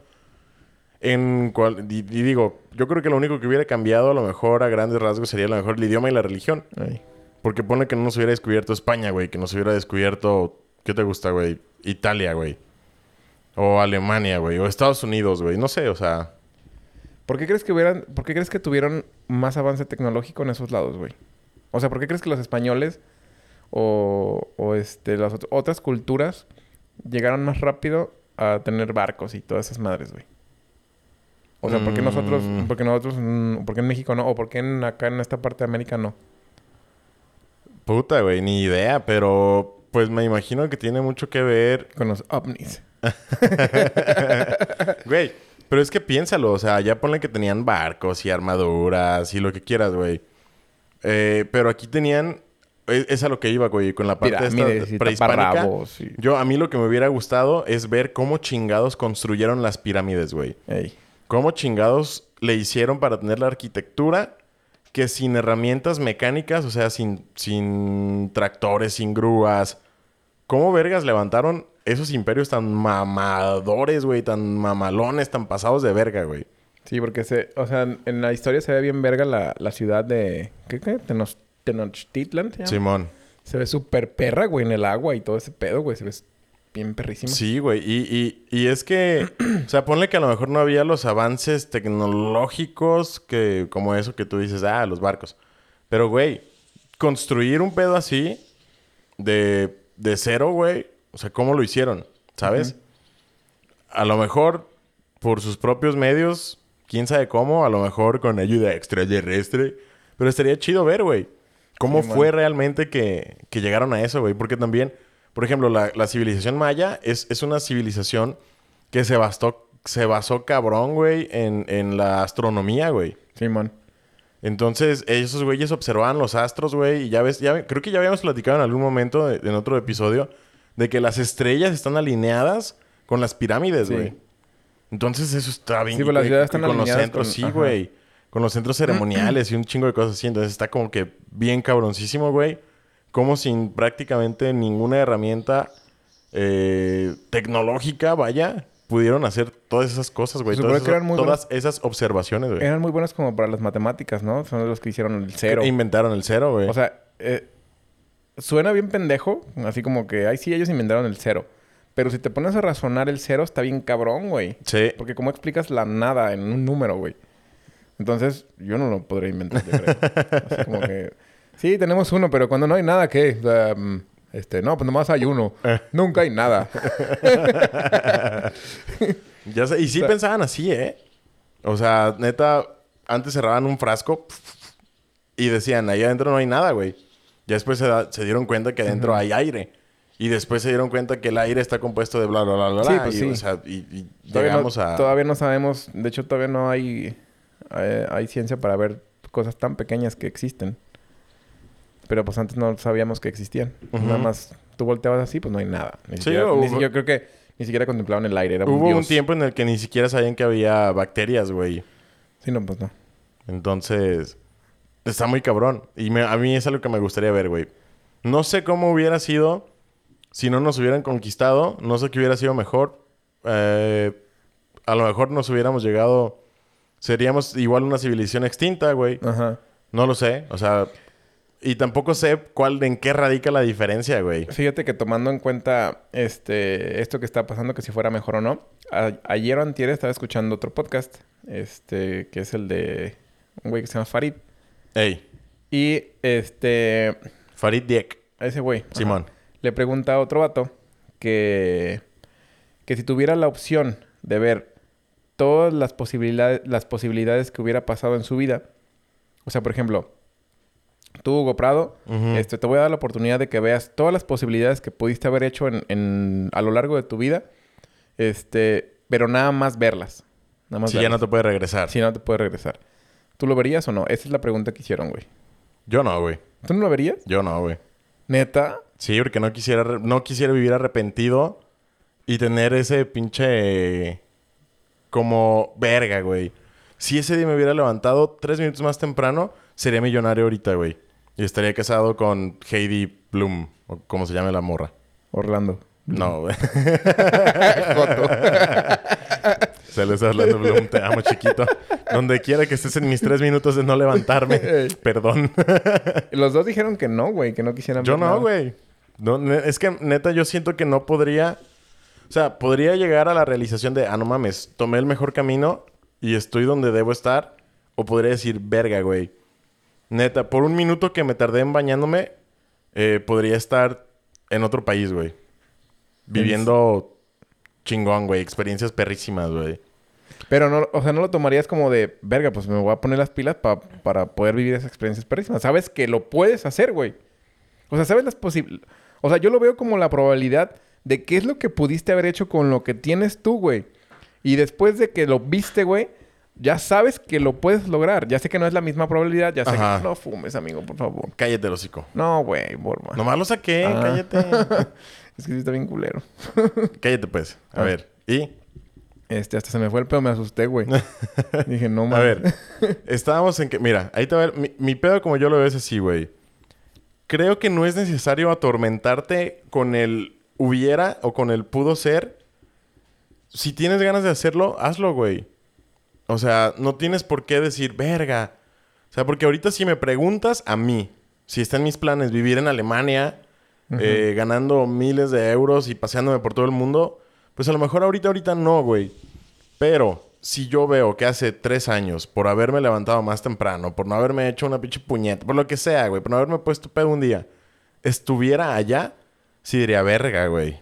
En cual, y, y digo, yo creo que lo único que hubiera cambiado a lo mejor a grandes rasgos sería a lo mejor el idioma y la religión. Ay. Porque pone que no nos hubiera descubierto España, güey. Que nos hubiera descubierto... ¿Qué te gusta, güey? Italia, güey. O Alemania, güey. O Estados Unidos, güey. No sé, o sea... ¿Por qué crees que hubieran, por qué crees que tuvieron más avance tecnológico en esos lados, güey? O sea, ¿por qué crees que los españoles o, o este, las ot- otras culturas llegaron más rápido a tener barcos y todas esas madres, güey? O sea, ¿por qué nosotros, Mm. por qué nosotros, por qué en México no? ¿O por qué en, acá en esta parte de América no? Puta, güey. Ni idea, pero... Pues me imagino que tiene mucho que ver... Con los ovnis. [LAUGHS] Güey, pero es que piénsalo. O sea, ya ponle que tenían barcos y armaduras y lo que quieras, güey. Eh, pero aquí tenían... Es, es a lo que iba, güey. Con la parte Pirámides esta y prehispánica. y... Yo, a mí lo que me hubiera gustado es ver cómo chingados construyeron las pirámides, güey. Ey. ¿Cómo chingados le hicieron para tener la arquitectura que sin herramientas mecánicas, o sea, sin, sin tractores, sin grúas? ¿Cómo vergas levantaron esos imperios tan mamadores, güey? Tan mamalones, tan pasados de verga, güey. Sí, porque se, o sea, en la historia se ve bien verga la, la ciudad de... ¿Qué? qué? Tenos- Tenochtitlan se llama. Simón. Se ve súper perra, güey, en el agua y todo ese pedo, güey. Se ve bien perrísimo. Sí, güey. Y, y, y es que, o sea, ponle que a lo mejor no había los avances tecnológicos que, como eso que tú dices, ah, los barcos. Pero, güey, construir un pedo así de, de cero, güey, o sea, ¿cómo lo hicieron? ¿Sabes? A lo mejor por sus propios medios, quién sabe cómo, a lo mejor con ayuda extraterrestre. Pero estaría chido ver, güey. ¿Cómo Sí, fue man. realmente que, que llegaron a eso, güey? Porque también, por ejemplo, la, la civilización maya es, es una civilización que se, bastó, se basó cabrón, güey, en, en la astronomía, güey. Simón. Entonces, esos güeyes observaban los astros, güey, y ya ves, ya, creo que ya habíamos platicado en algún momento, de- en otro episodio, de que las estrellas están alineadas con las pirámides, Sí. güey. Entonces, eso está bien. Sí, pues, las y- ciudades y están con los centros, con- sí, güey. Con los centros ceremoniales y un chingo de cosas así. Entonces, está como que bien cabroncísimo, güey. Como sin prácticamente ninguna herramienta eh, tecnológica, vaya, pudieron hacer todas esas cosas, güey. Todas, esas- observaciones, güey. Eran muy buenos como para las matemáticas, ¿no? Son los que hicieron el cero. Inventaron el cero, güey. O sea, eh, suena bien pendejo. Así como que, ay, sí, ellos inventaron el cero. Pero si te pones a razonar el cero, está bien cabrón, güey. sí. Porque ¿cómo explicas la nada en un número, güey? Entonces, yo no lo podré inventar, yo creo. [LAUGHS] Así como que... Sí, tenemos uno, pero cuando no hay nada, ¿qué? O sea, mm, este, no, pues nomás hay uno. Nunca hay nada. [LAUGHS] Ya sé. Y sí pensaban así, ¿eh? O sea, neta, antes cerraban un frasco y decían, ahí adentro no hay nada, güey. Ya después se, da- se dieron cuenta que adentro hay aire. Y después se dieron cuenta que el aire está compuesto de bla, bla, bla, bla. Sí, pues y, sí. o sea, y, y Todavía no, llegamos a... todavía no sabemos, de hecho todavía no hay, hay, hay ciencia para ver cosas tan pequeñas que existen. Pero pues antes no sabíamos que existían. Nada más tú volteabas así, pues no hay nada. Ni Sí, siquiera, o- ni siquiera- creo que ni siquiera contemplaban el aire. Era Hubo un tiempo en el que ni siquiera sabían que había bacterias, güey. Sí, no, pues no. Entonces, está muy cabrón. Y me- a mí es algo que me gustaría ver, güey. No sé cómo hubiera sido si no nos hubieran conquistado. No sé qué hubiera sido mejor. Eh, a lo mejor nos hubiéramos llegado... Seríamos igual una civilización extinta, güey. Ajá. No lo sé. O sea... Y tampoco sé cuál, en qué radica la diferencia, güey. Fíjate que tomando en cuenta este esto que está pasando, que si fuera mejor o no, a- ayer o antier estaba escuchando otro podcast, este, que es el de un güey que se llama Farid. Ey, Y este, Farid Diek. a ese güey. ajá, Simón. Le pregunta a otro vato que, que si tuviera la opción de ver todas las posibilidades, las posibilidades que hubiera pasado en su vida. O sea, por ejemplo, tú, Hugo Prado, este, te voy a dar la oportunidad de que veas todas las posibilidades que pudiste haber hecho en, en- a lo largo de tu vida. Este, pero nada más verlas. Nada más Si ya no te puede regresar. Si no te puedes regresar. ¿Tú lo verías o no? Esa es la pregunta que hicieron, güey. Yo no, güey. ¿Tú no lo verías? Yo no, güey. ¿Neta? Sí, porque no quisiera, no quisiera vivir arrepentido y tener ese pinche como verga, güey. Si ese día me hubiera levantado tres minutos más temprano, sería millonario ahorita, güey. Y estaría casado con Heidi Bloom, o como se llame la morra. Orlando. No, güey. [LAUGHS] Joto. [LAUGHS] Saludos a Orlando Bloom, te amo, chiquito. Donde quiera que estés en mis tres minutos de no levantarme. [LAUGHS] Perdón. Los dos dijeron que no, güey, que no quisieran Yo no, güey. No, es que neta, yo siento que no podría. O sea, podría llegar a la realización de, ah, no mames, tomé el mejor camino y estoy donde debo estar. O podría decir, verga, güey. Neta, por un minuto que me tardé en bañándome, eh, podría estar en otro país, güey. Viviendo chingón, güey. Experiencias perrísimas, güey. Pero no, o sea, no lo tomarías como de, verga, pues me voy a poner las pilas pa- para poder vivir esas experiencias perrísimas. Sabes que lo puedes hacer, güey. O sea, sabes las posibles. O sea, yo lo veo como la probabilidad de qué es lo que pudiste haber hecho con lo que tienes tú, güey. Y después de que lo viste, güey, ya sabes que lo puedes lograr. Ya sé que no es la misma probabilidad, ya sé Ajá. que no fumes, amigo, por favor. Cállate, hocico. No, güey, porfa. Nomás lo saqué, Ah. cállate. [LAUGHS] Es que sí está bien culero. [LAUGHS] cállate, pues. A Ah. ver. ¿Y? Este, hasta se me fue el pedo, me asusté, güey. [LAUGHS] Dije, no A mames. ver, estábamos en que... Mira, ahí te va... Mi, mi pedo como yo lo veo es así, güey. Creo que no es necesario atormentarte con el hubiera o con el pudo ser. Si tienes ganas de hacerlo, hazlo, güey. O sea, no tienes por qué decir, verga. O sea, porque ahorita si me preguntas a mí, si está en mis planes vivir en Alemania, eh, ganando miles de euros y paseándome por todo el mundo, pues a lo mejor ahorita, ahorita no, güey. Pero si yo veo que hace tres años, por haberme levantado más temprano, por no haberme hecho una pinche puñeta, por lo que sea, güey, por no haberme puesto pedo un día, estuviera allá, sí diría verga, güey.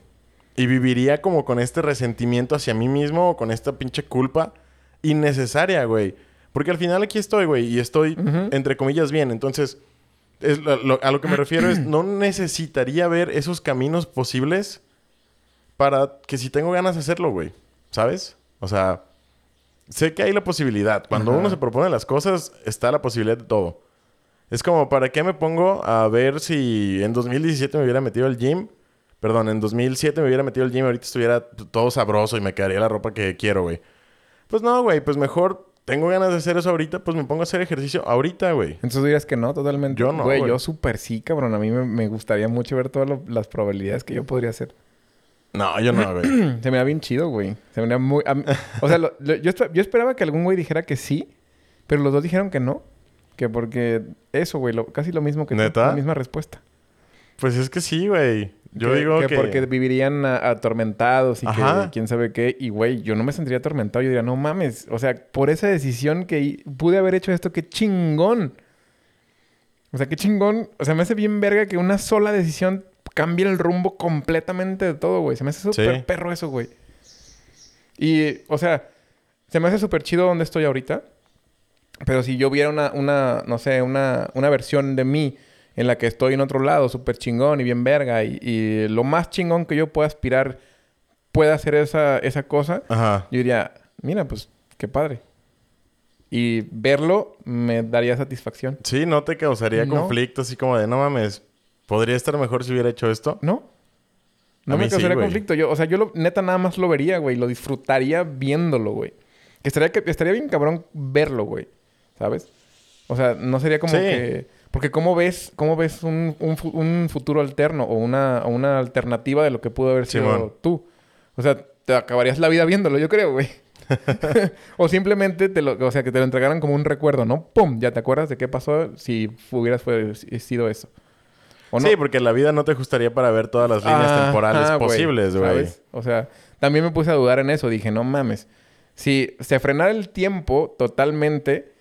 Y viviría como con este resentimiento hacia mí mismo o con esta pinche culpa innecesaria, güey. Porque al final aquí estoy, güey, y estoy, entre comillas, bien. Entonces, es lo- a lo que me refiero es, no necesitaría ver esos caminos posibles para que si tengo ganas de hacerlo, güey. ¿Sabes? O sea, sé que hay la posibilidad. Cuando uno se propone las cosas, está la posibilidad de todo. Es como, ¿para qué me pongo a ver si en 2017 me hubiera metido al gym? Perdón, en 2007 me hubiera metido al gym, ahorita estuviera todo sabroso y me quedaría la ropa que quiero, güey. Pues no, güey, pues mejor tengo ganas de hacer eso ahorita, pues me pongo a hacer ejercicio ahorita, güey. Entonces tú dirías que no, totalmente. Yo no, Güey, güey. yo súper sí, cabrón. A mí me, me gustaría mucho ver todas lo- las probabilidades que yo podría hacer. No, yo no, güey. [CLEARS THROAT] Se me da bien chido, güey. Se me da muy... mí- o sea, lo- lo- yo, yo esperaba que algún güey dijera que sí, pero los dos dijeron que no. Que porque eso, güey, casi lo mismo que tú, ¿Neta? la misma respuesta. Pues es que sí, güey. Yo que, digo que... que porque vivirían atormentados y Ajá. que quién sabe qué. Y, güey, yo no me sentiría atormentado. Yo diría, no mames. O sea, por esa decisión que pude haber hecho esto, qué chingón. O sea, qué chingón. O sea, me hace bien verga que una sola decisión cambie el rumbo completamente de todo, güey. Se me hace súper Sí. perro eso, güey. Y, o sea, se me hace súper chido donde estoy ahorita. Pero si yo viera una, una no sé, una, una versión de mí en la que estoy en otro lado, súper chingón y bien verga, y, y lo más chingón que yo pueda aspirar pueda hacer esa, esa cosa, Ajá. yo diría, mira, pues qué padre. Y verlo me daría satisfacción. Sí, ¿no te causaría No. conflicto así como de, no mames, podría estar mejor si hubiera hecho esto? ¿No? No me sí, causaría conflicto. Yo, o sea, yo lo, neta nada más lo vería, güey. Lo disfrutaría viéndolo, güey. Que estaría, que estaría bien cabrón verlo, güey. ¿Sabes? O sea, no sería como Sí. que... Porque ¿cómo ves, cómo ves un, un fu- un futuro alterno o una, una alternativa de lo que pudo haber sido Simón. tú? O sea, te acabarías la vida viéndolo, yo creo, güey. [LAUGHS] [LAUGHS] o simplemente te lo, o sea, que te lo entregaran como un recuerdo, ¿no? ¡Pum! Ya te acuerdas de qué pasó si hubieras fue- sido eso. ¿O no? Sí, porque la vida no te ajustaría para ver todas las líneas temporales güey, posibles, güey. O sea, también me puse a dudar en eso. Dije, no mames. Si se frenara el tiempo totalmente,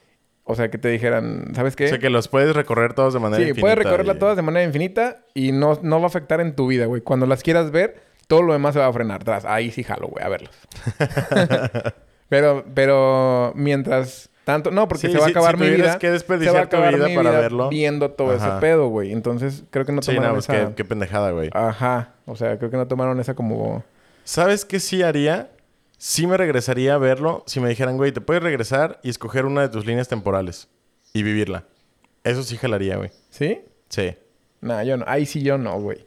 o sea, que te dijeran, ¿sabes qué? O sea, que los puedes recorrer todos de manera sí, infinita. puedes recorrerlas todas de manera infinita y no, no va a afectar en tu vida, güey. Cuando las quieras ver, todo lo demás se va a frenar. Tras, ahí sí jalo, güey, a verlos. [LAUGHS] pero, pero mientras tanto, no, porque Sí, se va a sí, acabar si mi tuvieras vida. que se va a desperdiciar tu acabar vida mi para vida verlo. viendo todo ese pedo, güey. Entonces, creo que no Sí, tomaron no, pues esa... qué, qué pendejada, güey. Ajá. O sea, creo que no tomaron esa como... ¿Sabes qué sí haría? Sí me regresaría a verlo si me dijeran, güey, te puedes regresar y escoger una de tus líneas temporales y vivirla. Eso sí jalaría, güey. ¿Sí? Sí. Nah, yo no. Ahí sí yo no, güey.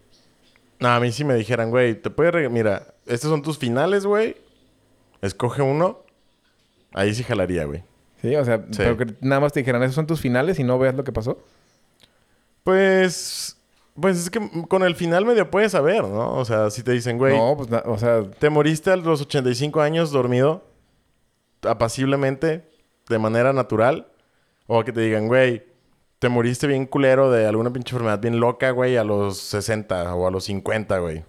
No, a mí sí me dijeran, güey, te puedes... reg- Mira, estos son tus finales, güey. Escoge uno. Ahí sí jalaría, güey. Sí, o sea, Sí. pero que nada más te dijeran, esos son tus finales y no veas lo que pasó. Pues... Pues es que con el final medio puedes saber, ¿no? O sea, si te dicen, güey... No, pues, o sea, Te moriste a los 85 años dormido, apaciblemente, de manera natural. O que te digan, güey, te moriste bien culero de alguna pinche enfermedad bien loca, güey, a los 60 o a los 50, güey.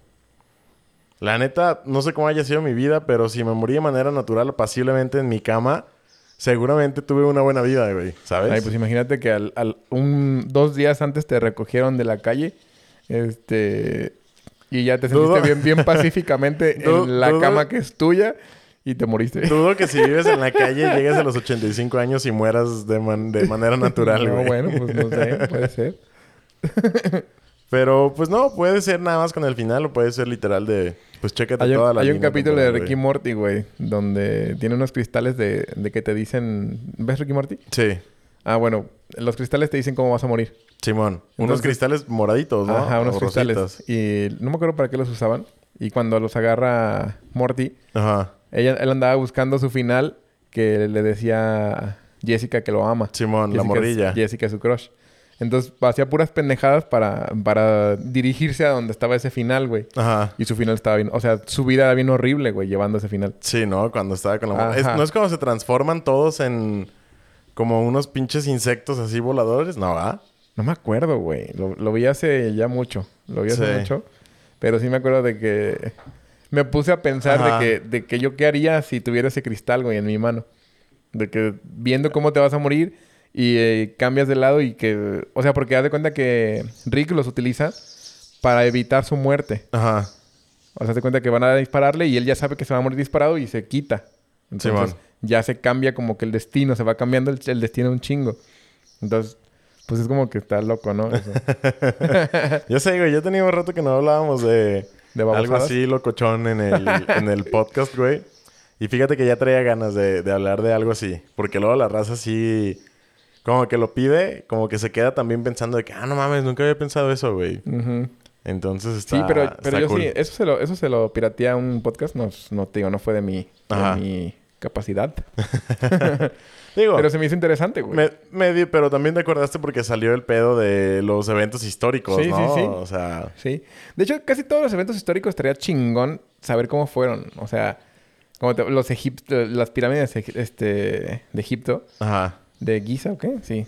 La neta, no sé cómo haya sido mi vida, pero si me morí de manera natural, apaciblemente en mi cama, seguramente tuve una buena vida, güey, ¿sabes? ay, pues imagínate que al, al- un, dos días antes te recogieron de la calle, este, y ya te sentiste Dudo- bien, bien [LAUGHS] pacíficamente en la dudo- cama que es tuya y te moriste. Dudo que si vives en la [LAUGHS] calle llegues a los 85 años y mueras de, man- de manera natural, no, bueno, pues no sé, [LAUGHS] puede ser. Pero, pues no, puede ser nada más con el final o puede ser literal de, pues chécate Hay toda un, la hay un capítulo de Ricky. Morty, güey, donde tiene unos cristales de, de que te dicen... ¿Ves Ricky Morty? Sí, Ah, bueno, los cristales te dicen cómo vas a morir. Simón. Unos cristales moraditos, ¿no? Ajá, unos O cristales. rositas. Y no me acuerdo para qué los usaban. Y cuando los agarra Morty, Ajá, ella, él andaba buscando su final que le decía Jessica que lo ama. Simón, la es- morrilla. Jessica es su crush. Entonces hacía puras pendejadas para, para dirigirse a donde estaba ese final, güey. Ajá. Y su final estaba bien... O sea, su vida era bien horrible, güey, llevando ese final. Sí, ¿no? Cuando estaba con la. Es-. ¿No es cuando se transforman todos en como unos pinches insectos así voladores? No, ¿va? No me acuerdo, güey. Lo, lo vi hace ya mucho. Lo vi hace Sí. mucho. Pero sí me acuerdo de que... Me puse a pensar Ajá. de que, de que yo qué haría si tuviera ese cristal, güey, en mi mano. De que viendo cómo te vas a morir y eh, cambias de lado y que... O sea, porque haz de cuenta que Rick los utiliza para evitar su muerte. Ajá. O sea, de cuenta que van a dispararle y él ya sabe que se va a morir disparado y se quita. Entonces, ya se cambia como que el destino, se va cambiando el, el destino un chingo. Entonces, pues es como que está loco, ¿no? [LAUGHS] Yo sé, güey. Ya tenía un rato que no hablábamos de, De algo así locochón en el, en el podcast, güey. Y fíjate que ya traía ganas de, de hablar de algo así. Porque luego la raza sí... Como que lo pide, como que se queda también pensando de que... Ah, no mames, nunca había pensado eso, güey. Ujú. Entonces está Sí, pero, está yo cool. sí, eso se lo, eso se lo pirateé a un podcast, no, no te digo, no fue de mi, de mi capacidad. [LAUGHS] [LAUGHS] Digo, Pero se me hizo interesante, güey. me, me di- pero también te acordaste porque salió el pedo de los eventos históricos, Sí, ¿no? sí, sí. O sea... Sí. De hecho, casi todos los eventos históricos estaría chingón saber cómo fueron. O sea, como te- los Egipto, las pirámides este, de Egipto, Ajá. De Giza, ¿o qué? Sí.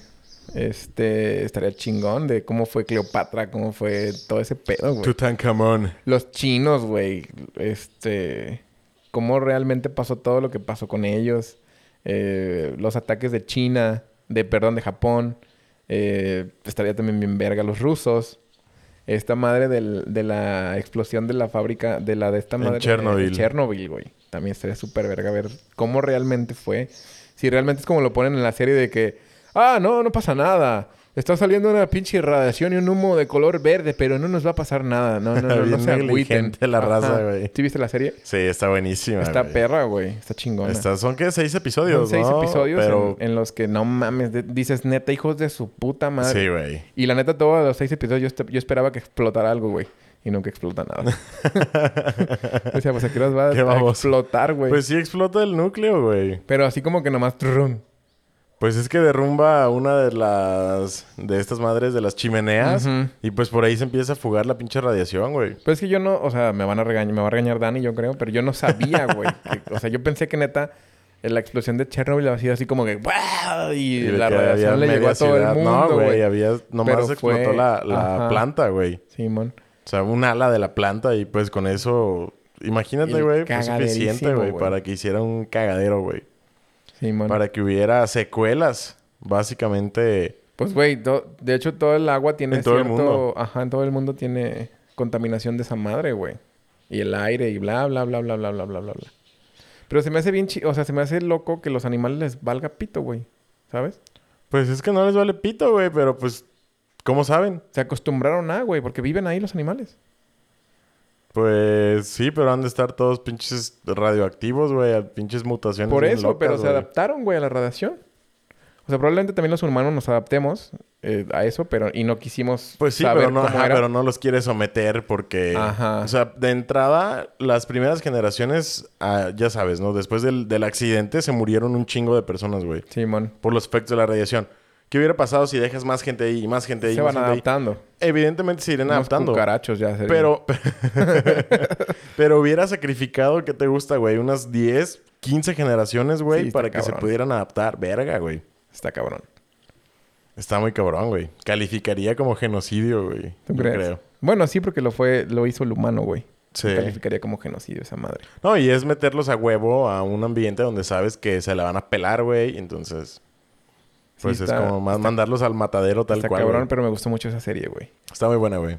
Este, estaría chingón de cómo fue Cleopatra, cómo fue todo ese pedo, güey. Tutankamón. Los chinos, güey. Este. Cómo realmente pasó todo lo que pasó con ellos. Eh, los ataques de China. De, perdón, de Japón. Eh, estaría también bien verga. Los rusos. Esta madre del- de la explosión de la fábrica. De la de esta En madre. Chernobyl. de Chernobyl, güey. También estaría súper verga ver cómo realmente fue. Si realmente es como lo ponen en la serie de que, ah, no, no pasa nada. Está saliendo una pinche radiación y un humo de color verde, pero no nos va a pasar nada. No, no, no, no [LAUGHS] se agüiten. la raza, güey. ¿Sí viste la serie? Sí, está buenísima. Está perra, güey. Está chingona. Estas son que seis episodios, Son seis ¿no? episodios Pero en, en los que no mames, de- dices neta, hijos de su puta madre. sí, güey. Y la neta, todos los seis episodios yo, yo esperaba que explotara algo, güey. Y nunca explota nada. [LAUGHS] [LAUGHS] o sea, pues aquí nos va a explotar, güey. Pues sí explota el núcleo, güey. Pero así como que nomás... trrrun. Pues es que derrumba una de las de estas madres de las chimeneas y pues por ahí se empieza a fugar la pinche radiación, güey. Pero es que yo no... O sea, me van a regañar... Me va a regañar Dani, yo creo. Pero yo no sabía, güey. o sea, yo pensé que neta... en La explosión de Chernobyl había sido así como que... Y, la radiación le llegó a todo ciudad. el mundo, No, güey, había nomás Pero explotó fue- la, planta, güey. Simón. O sea, un ala de la planta y pues con eso imagínate, güey, fue suficiente, cagaderísimo, güey, para que hiciera un cagadero, güey. Simón. Para que hubiera secuelas, básicamente. Pues, güey, de hecho, todo el agua tiene En todo el cierto... mundo. Ajá, en todo el mundo tiene contaminación de esa madre, güey. Y el aire y bla, bla, bla, bla, bla, bla, bla, bla, bla. Pero se me hace bien chi... O sea, se me hace loco que los animales les valga pito, güey. ¿Sabes? Pues es que no les vale pito, güey, pero pues ¿cómo saben? Se acostumbraron a, güey, porque viven ahí los animales. Pues sí, pero han de estar todos pinches radioactivos, güey, a pinches mutaciones. Por eso, locas, pero se adaptaron, güey, a la radiación. O sea, probablemente también los humanos nos adaptemos eh, a eso, pero... Y no quisimos Pues sí, saber pero no, cómo ajá, era. pero no los quiere someter porque... Ajá. O sea, de entrada, las primeras generaciones, ah, ya sabes, ¿no? Después del, del accidente se murieron un chingo de personas, güey. Simón. Por los efectos de la radiación. ¿Qué hubiera pasado si dejas más gente ahí y más gente ahí? Se van ahí? adaptando. Evidentemente se irían Unos adaptando. cucarachos ya serían. Pero... [LAUGHS] [LAUGHS] pero hubiera sacrificado, ¿qué te gusta, güey? Unas 10, 15 generaciones, güey, Sí, para que se pudieran adaptar. Verga, güey. Está cabrón. Está muy cabrón, güey. Calificaría como genocidio, güey. ¿Tú crees? creo. Bueno, sí, porque lo fue... Lo hizo el humano, güey. Sí. Calificaría como genocidio esa madre. No, y es meterlos a huevo a un ambiente donde sabes que se la van a pelar, güey. Entonces, pues Sí, es está- como más mandarlos al matadero tal está cual. cabrón, güey. pero me gustó mucho esa serie, güey. Está muy buena, güey.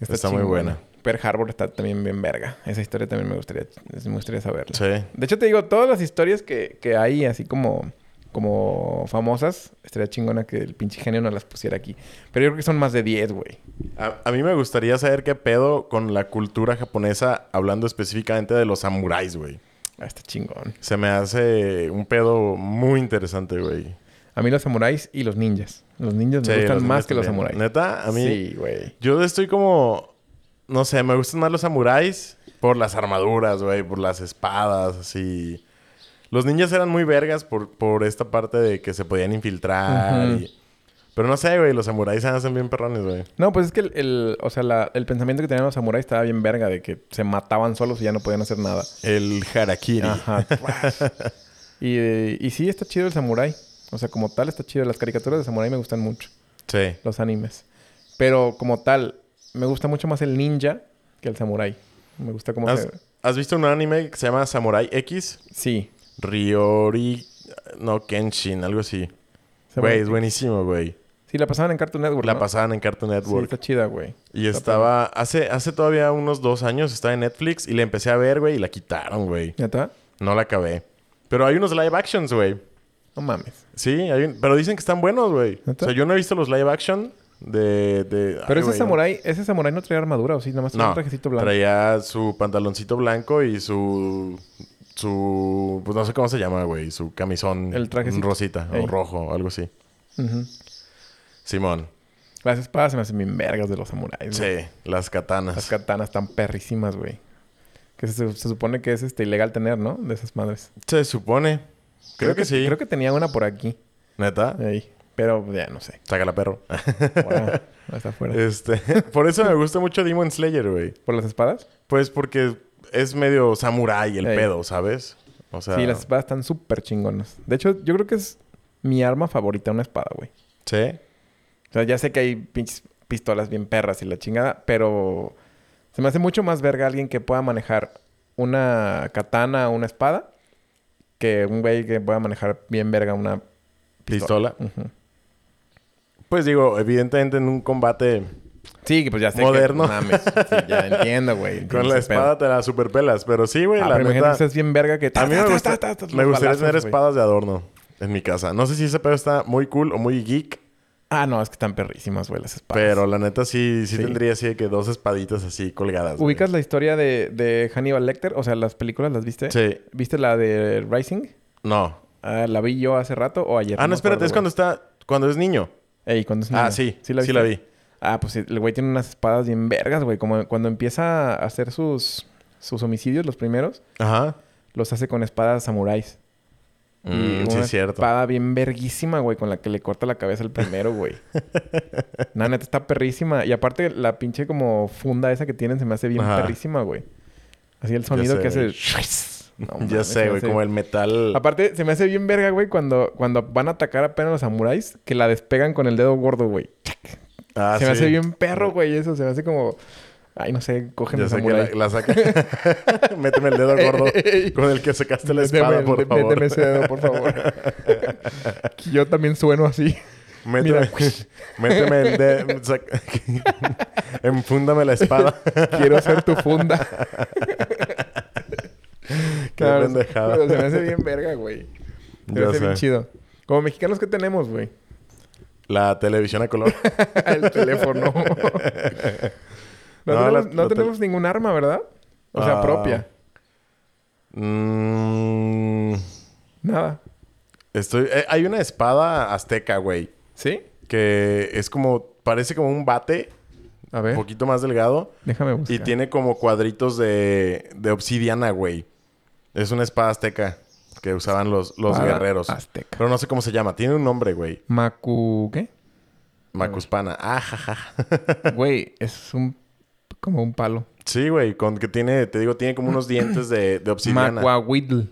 Está muy buena. Pearl Harbor está también bien verga. Esa historia también me gustaría, me gustaría saberla. Sí. De hecho, te digo, todas las historias que, que hay así como, como famosas, estaría chingona que el pinche genio nos las pusiera aquí. Pero yo creo que son más de 10, güey. A, a mí me gustaría saber qué pedo con la cultura japonesa, hablando específicamente de los samuráis, güey. Ah, está chingón. Se me hace un pedo muy interesante, güey. A mí los samuráis y los ninjas. Los ninjas Sí, me gustan más que los samuráis. Neta, a mí... Sí, güey. Yo estoy como... No sé, me gustan más los samuráis por las armaduras, güey, por las espadas, así. Los ninjas eran muy vergas por, por esta parte de que se podían infiltrar. Y- Pero no sé, güey, los samuráis se hacen bien perrones, güey. No, pues es que el, el- o sea, la- el pensamiento que tenían los samuráis estaba bien verga de que se mataban solos y ya no podían hacer nada. El harakiri. Ajá. [LAUGHS] y, y sí, está chido el samurái. O sea, como tal está chido. Las caricaturas de samurái me gustan mucho. Sí. Los animes. Pero como tal, me gusta mucho más el ninja que el samurái. Me gusta cómo ¿Has, se... has visto un anime que se llama Samurai X? Sí. Ryori... No, Kenshin, algo así. Samurai Güey, es buenísimo, güey. Sí, la pasaban en Cartoon Network, La ¿no? pasaban en Cartoon Sí, Network. está chida, güey. Y Está estaba... Hace, hace todavía unos dos años estaba en Netflix y la empecé a ver, güey, y la quitaron, güey. ¿Ya está? No la acabé. Pero hay unos live actions, güey. No mames. Sí, hay un- pero dicen que están buenos, güey. O sea, yo no he visto los live action de... de- Pero ay, ese samurái, ese samurái no traía armadura, ¿o sí? Nada más traía No, un trajecito blanco. traía su pantaloncito blanco y su... Su... Pues no sé cómo se llama, güey. Su camisón El trajecito. rosita Ey. o rojo, algo así. Simón. Las espadas se me hacen bien vergas de los samuráis. Sí, las katanas. Las katanas están perrísimas, güey. Que se, se supone que es este ilegal tener, ¿no? De esas madres. Se supone. Creo, que, sí. Creo que tenía una por aquí. ¿Neta? Ahí. Pero ya no sé. Sácala, perro. Ahora, [LAUGHS] está afuera. este... [LAUGHS] Por eso me gusta mucho Demon Slayer, güey. ¿Por las espadas? Pues porque es medio samurái el Ey. pedo, ¿sabes? O sea... Sí, las espadas están súper chingonas. De hecho, yo creo que es mi arma favorita, una espada, güey. Sí. O sea, ya sé que hay pinches pistolas bien perras y la chingada, pero se me hace mucho más verga alguien que pueda manejar una katana o una espada que un güey que pueda manejar bien verga una Pistola. Pues digo, evidentemente en un combate Sí, que pues ya sé Moderno. que... Mames. Sí, ya [LAUGHS] entiendo, güey. Con la pedo. espada te la superpelas. Pero sí, güey, Ah, la pero neta... bien verga que... A mí me, [LAUGHS] ta, gusta- me gustaría balazos, tener espadas de adorno en mi casa. No sé si ese pedo está muy cool o muy geek. Ah, no, es que están perrísimas, güey, las espadas. Pero la neta sí, sí, Sí. tendría así de que dos espaditas así colgadas. güey. ¿Ubicas la historia de, de Hannibal Lecter? O sea, las películas las viste. Sí. ¿Viste la de Rising? No. Ah, la vi yo hace rato o ayer. Ah, no, espérate. acuerdo, Es cuando está... Cuando es niño. Ey, cuando es Ah, niño. sí. ¿Sí la, Sí la vi. Ah, pues sí, el güey tiene unas espadas bien vergas, güey. Como cuando empieza a hacer sus, sus homicidios, los primeros, Ajá. los hace con espadas samuráis. Mm, y sí, una es cierto. espada bien verguísima, güey, con la que le corta la cabeza al primero, güey. [LAUGHS] La neta está perrísima. Y aparte, la pinche como funda esa que tienen se me hace bien Ajá. perrísima, güey. Así el sonido sé, que hace. [LAUGHS] No ya sé, güey. hace- Como el metal... Aparte, se me hace bien verga, güey, cuando, cuando van a atacar apenas los samuráis, que la despegan con el dedo gordo, güey. Ah, se me hace bien perro, güey, eso. Se me hace como... Ay, no sé, cógeme samurái. la, la saca. [LAUGHS] [LAUGHS] Méteme el dedo gordo [LAUGHS] con el que sacaste la espada, por favor. Méteme ese dedo, por favor. Yo también sueno así. Méteme, méteme el dedo. Enfúndame la espada. Quiero ser tu funda. Qué Claro, pendejada. Pero se me hace bien verga, güey. Se me hace bien chido. Como mexicanos, ¿qué tenemos, güey? La televisión a color. El teléfono. No, No, tenemos, no ningún arma, ¿verdad? O sea, Ah. propia. Mm, Nada. estoy... eh, hay una espada azteca, güey. ¿Sí? Que es como... Parece como un bate. A Un ver, poquito más delgado. déjame buscar. Y tiene como cuadritos de, de obsidiana, güey. Es una espada azteca que usaban los, los guerreros. azteca. Pero no sé cómo se llama. Tiene un nombre, güey. Macu... ¿Qué? Macuspana. Ah, jaja. Güey, [LAUGHS] es un... Como un palo. Sí, güey. Con que tiene... Te digo, tiene como unos dientes de, de obsidiana. Macuahuitl.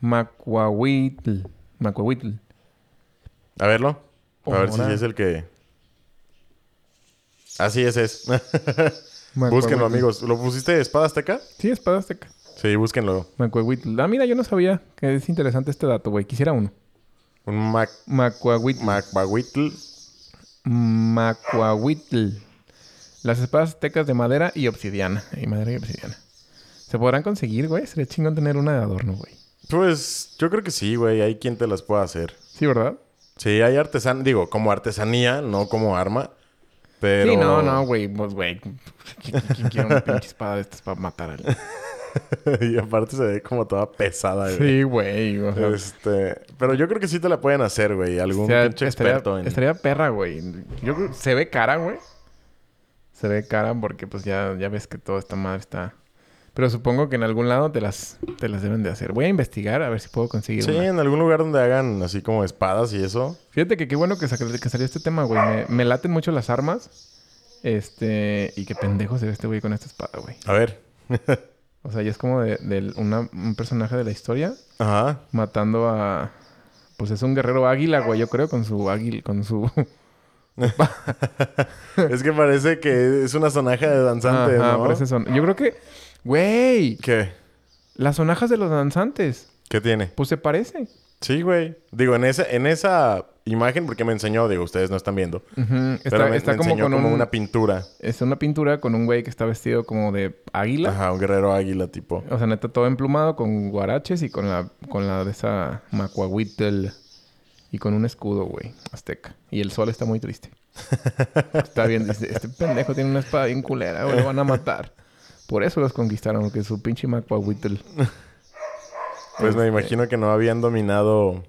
Macuahuitl. Macuahuitl. A verlo. A ver si es el que... Así es, es. [LAUGHS] Búsquenlo, amigos. ¿Lo pusiste espada azteca? Sí, espada azteca. Sí, búsquenlo. Macuahuitl. Ah, mira, yo no sabía que es interesante este dato, güey. Quisiera uno. Un mac... Macuahuitl. Macuahuitl. Macuahuitl. Las espadas aztecas de madera y obsidiana. Y madera y obsidiana. ¿Se podrán conseguir, güey? Sería chingón tener una de adorno, güey. Pues yo creo que sí, güey. Hay quien te las pueda hacer. Sí, ¿verdad? Sí, hay artesan... Digo, como artesanía, no como arma. Pero... Sí, no, no, güey. Pues, güey. ¿Quién, quiere una pinche espada de estas para matar a alguien? [LAUGHS] y aparte se ve como toda pesada, güey. Sí, güey. O sea, Este... Pero yo creo que sí te la pueden hacer, güey. Algún o sea, pinche estaría, experto en... estaría perra, güey. Yo se ve cara, güey. Se ve cara porque pues ya, ya ves que toda esta madre está... Pero supongo que en algún lado te las, te las deben de hacer. Voy a investigar a ver si puedo conseguir Sí, una. en algún lugar donde hagan así como espadas y eso. Fíjate que qué bueno que, que salió este tema, güey. Me, me laten mucho las armas. Este... Y qué pendejo se ve este güey con esta espada, güey. A ver. [LAUGHS] O sea, ya es como de, de una- un personaje de la historia Ajá. matando a... Pues es un guerrero águila, güey, yo creo, con su águila, con su... [LAUGHS] es que parece que es una sonaja de danzantes, Ajá, ¿no? parece son... Yo creo que... Güey, ¿Qué? las sonajas de los danzantes, ¿Qué tiene? pues se parecen. Sí, güey. Digo, en esa, en esa imagen, porque me enseñó, digo, ustedes no están viendo. Está, pero me, está me como enseñó con como un- una pintura. Es una pintura con un güey que está vestido como de águila. Ajá, un guerrero águila tipo. O sea, neta, todo emplumado con guaraches y con la, con la de esa macuahuitl. Y con un escudo, güey, azteca. Y el sol está muy triste. está bien, dice, este pendejo tiene una espada bien culera, güey, lo van a matar. Por eso los conquistaron, porque su pinche macuahuitl. Pues me Este, imagino que no habían dominado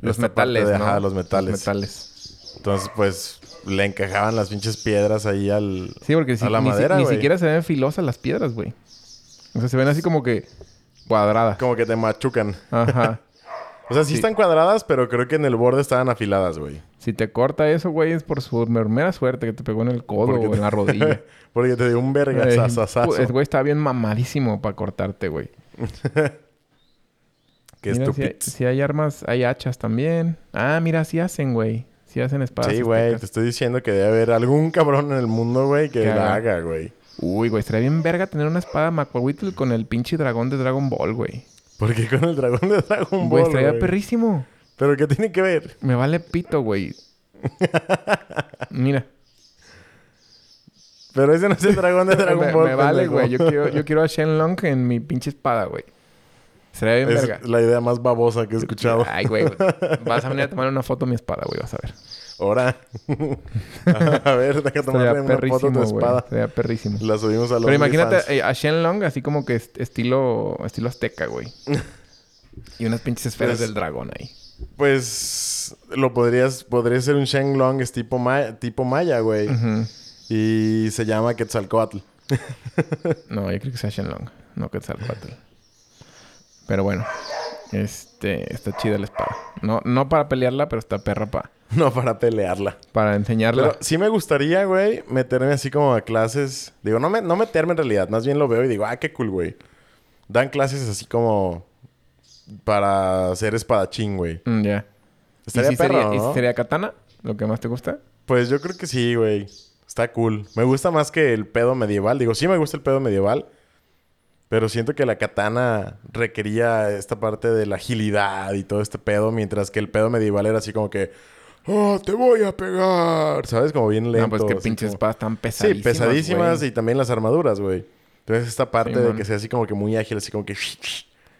Los metales, de- ¿no? ajá, los metales. Los metales. Entonces, pues, le encajaban las pinches piedras ahí al... Sí, porque si- a la ni, si- madera, ni güey. siquiera se ven filosas las piedras, güey. O sea, se ven así como que cuadradas. Como que te machucan. Ajá. O sea, sí, Sí. están cuadradas, pero creo que en el borde estaban afiladas, güey. Si te corta eso, güey, es por su mera suerte que te pegó en el codo Porque o te- en la rodilla. [LAUGHS] Porque te dio un vergasasazo. pu- El güey está bien mamadísimo para cortarte, güey. [LAUGHS] Qué Mira, si hay, estúpido. si hay armas, hay hachas también. Ah, mira, sí hacen, güey. Sí hacen espadas. Sí, güey. Te estoy diciendo que debe haber algún cabrón en el mundo, güey, que la haga. haga, güey. Uy, güey, estaría bien verga tener una espada Macuahuitl con el pinche dragón de Dragon Ball, güey. Porque con el dragón de Dragon Güey, Ball, estaría güey. perrísimo. ¿Pero qué tiene que ver? Me vale pito, güey. Mira. Pero ese no es el dragón de [LAUGHS] Dragon me, Ball. me vale, güey. Yo quiero, yo quiero a Shenlong en mi pinche espada, güey. Sería bien verga. Es la idea más babosa que he escuchado. Ay, güey. [LAUGHS] Vas a venir a tomar una foto a mi espada, güey. Vas a ver. Ahora. [LAUGHS] a ver, deja tomarle una foto de tu espada. Sería perrísimo. La subimos a los Pero imagínate eh, a Shenlong así como que est- estilo, estilo azteca, güey. [LAUGHS] y unas pinches esferas Pues- del dragón ahí. Pues lo podrías, podría ser un Shenlong es tipo, ma- tipo maya, güey. Y se llama Quetzalcoatl. [LAUGHS] No, yo creo que sea Shenlong. No Quetzalcoatl. Pero bueno. Este... Está chida la espada. No, no para pelearla, pero está perra pa- [LAUGHS] No para pelearla. para enseñarla. Pero sí me gustaría, güey, meterme así como a clases. Digo, no, me, no meterme en realidad. Más bien lo veo y digo, ah, qué cool, güey. Dan clases así como para ser espadachín, güey. Mm, ya. ¿Y Estaría si perro, sería, y si ¿no? sería katana? ¿Lo que más te gusta? Pues yo creo que sí, güey. Está cool. Me gusta más que el pedo medieval. Digo, sí me gusta el pedo medieval. Pero siento que la katana requería esta parte de la agilidad y todo este pedo. Mientras que el pedo medieval era así como que... ¡Oh, te voy a pegar! ¿Sabes? Como bien lento. no, pues que pinches como- espadas tan Sí, pesadísimas. pesadísimas güey. y también las armaduras, güey. Entonces esta parte Sí, de man. que sea así como que muy ágil, así como que...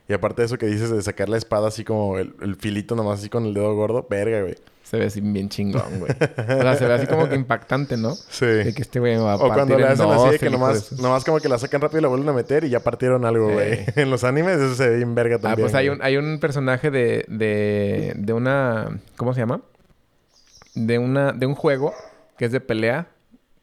Y aparte de eso que dices de sacar la espada así como el, el filito nomás así con el dedo gordo. Verga, güey. Se ve así bien chingón, güey. o sea, se ve así como que impactante, ¿no? Sí. De que este güey va a O cuando le en hacen así de que nomás, nomás como que la sacan rápido y la vuelven a meter y ya partieron algo, güey. Eh. [LAUGHS] en los animes eso se ve bien verga Ah, también. pues hay un, hay un personaje de, de, de una... ¿Cómo se llama? De, una, de un juego que es de pelea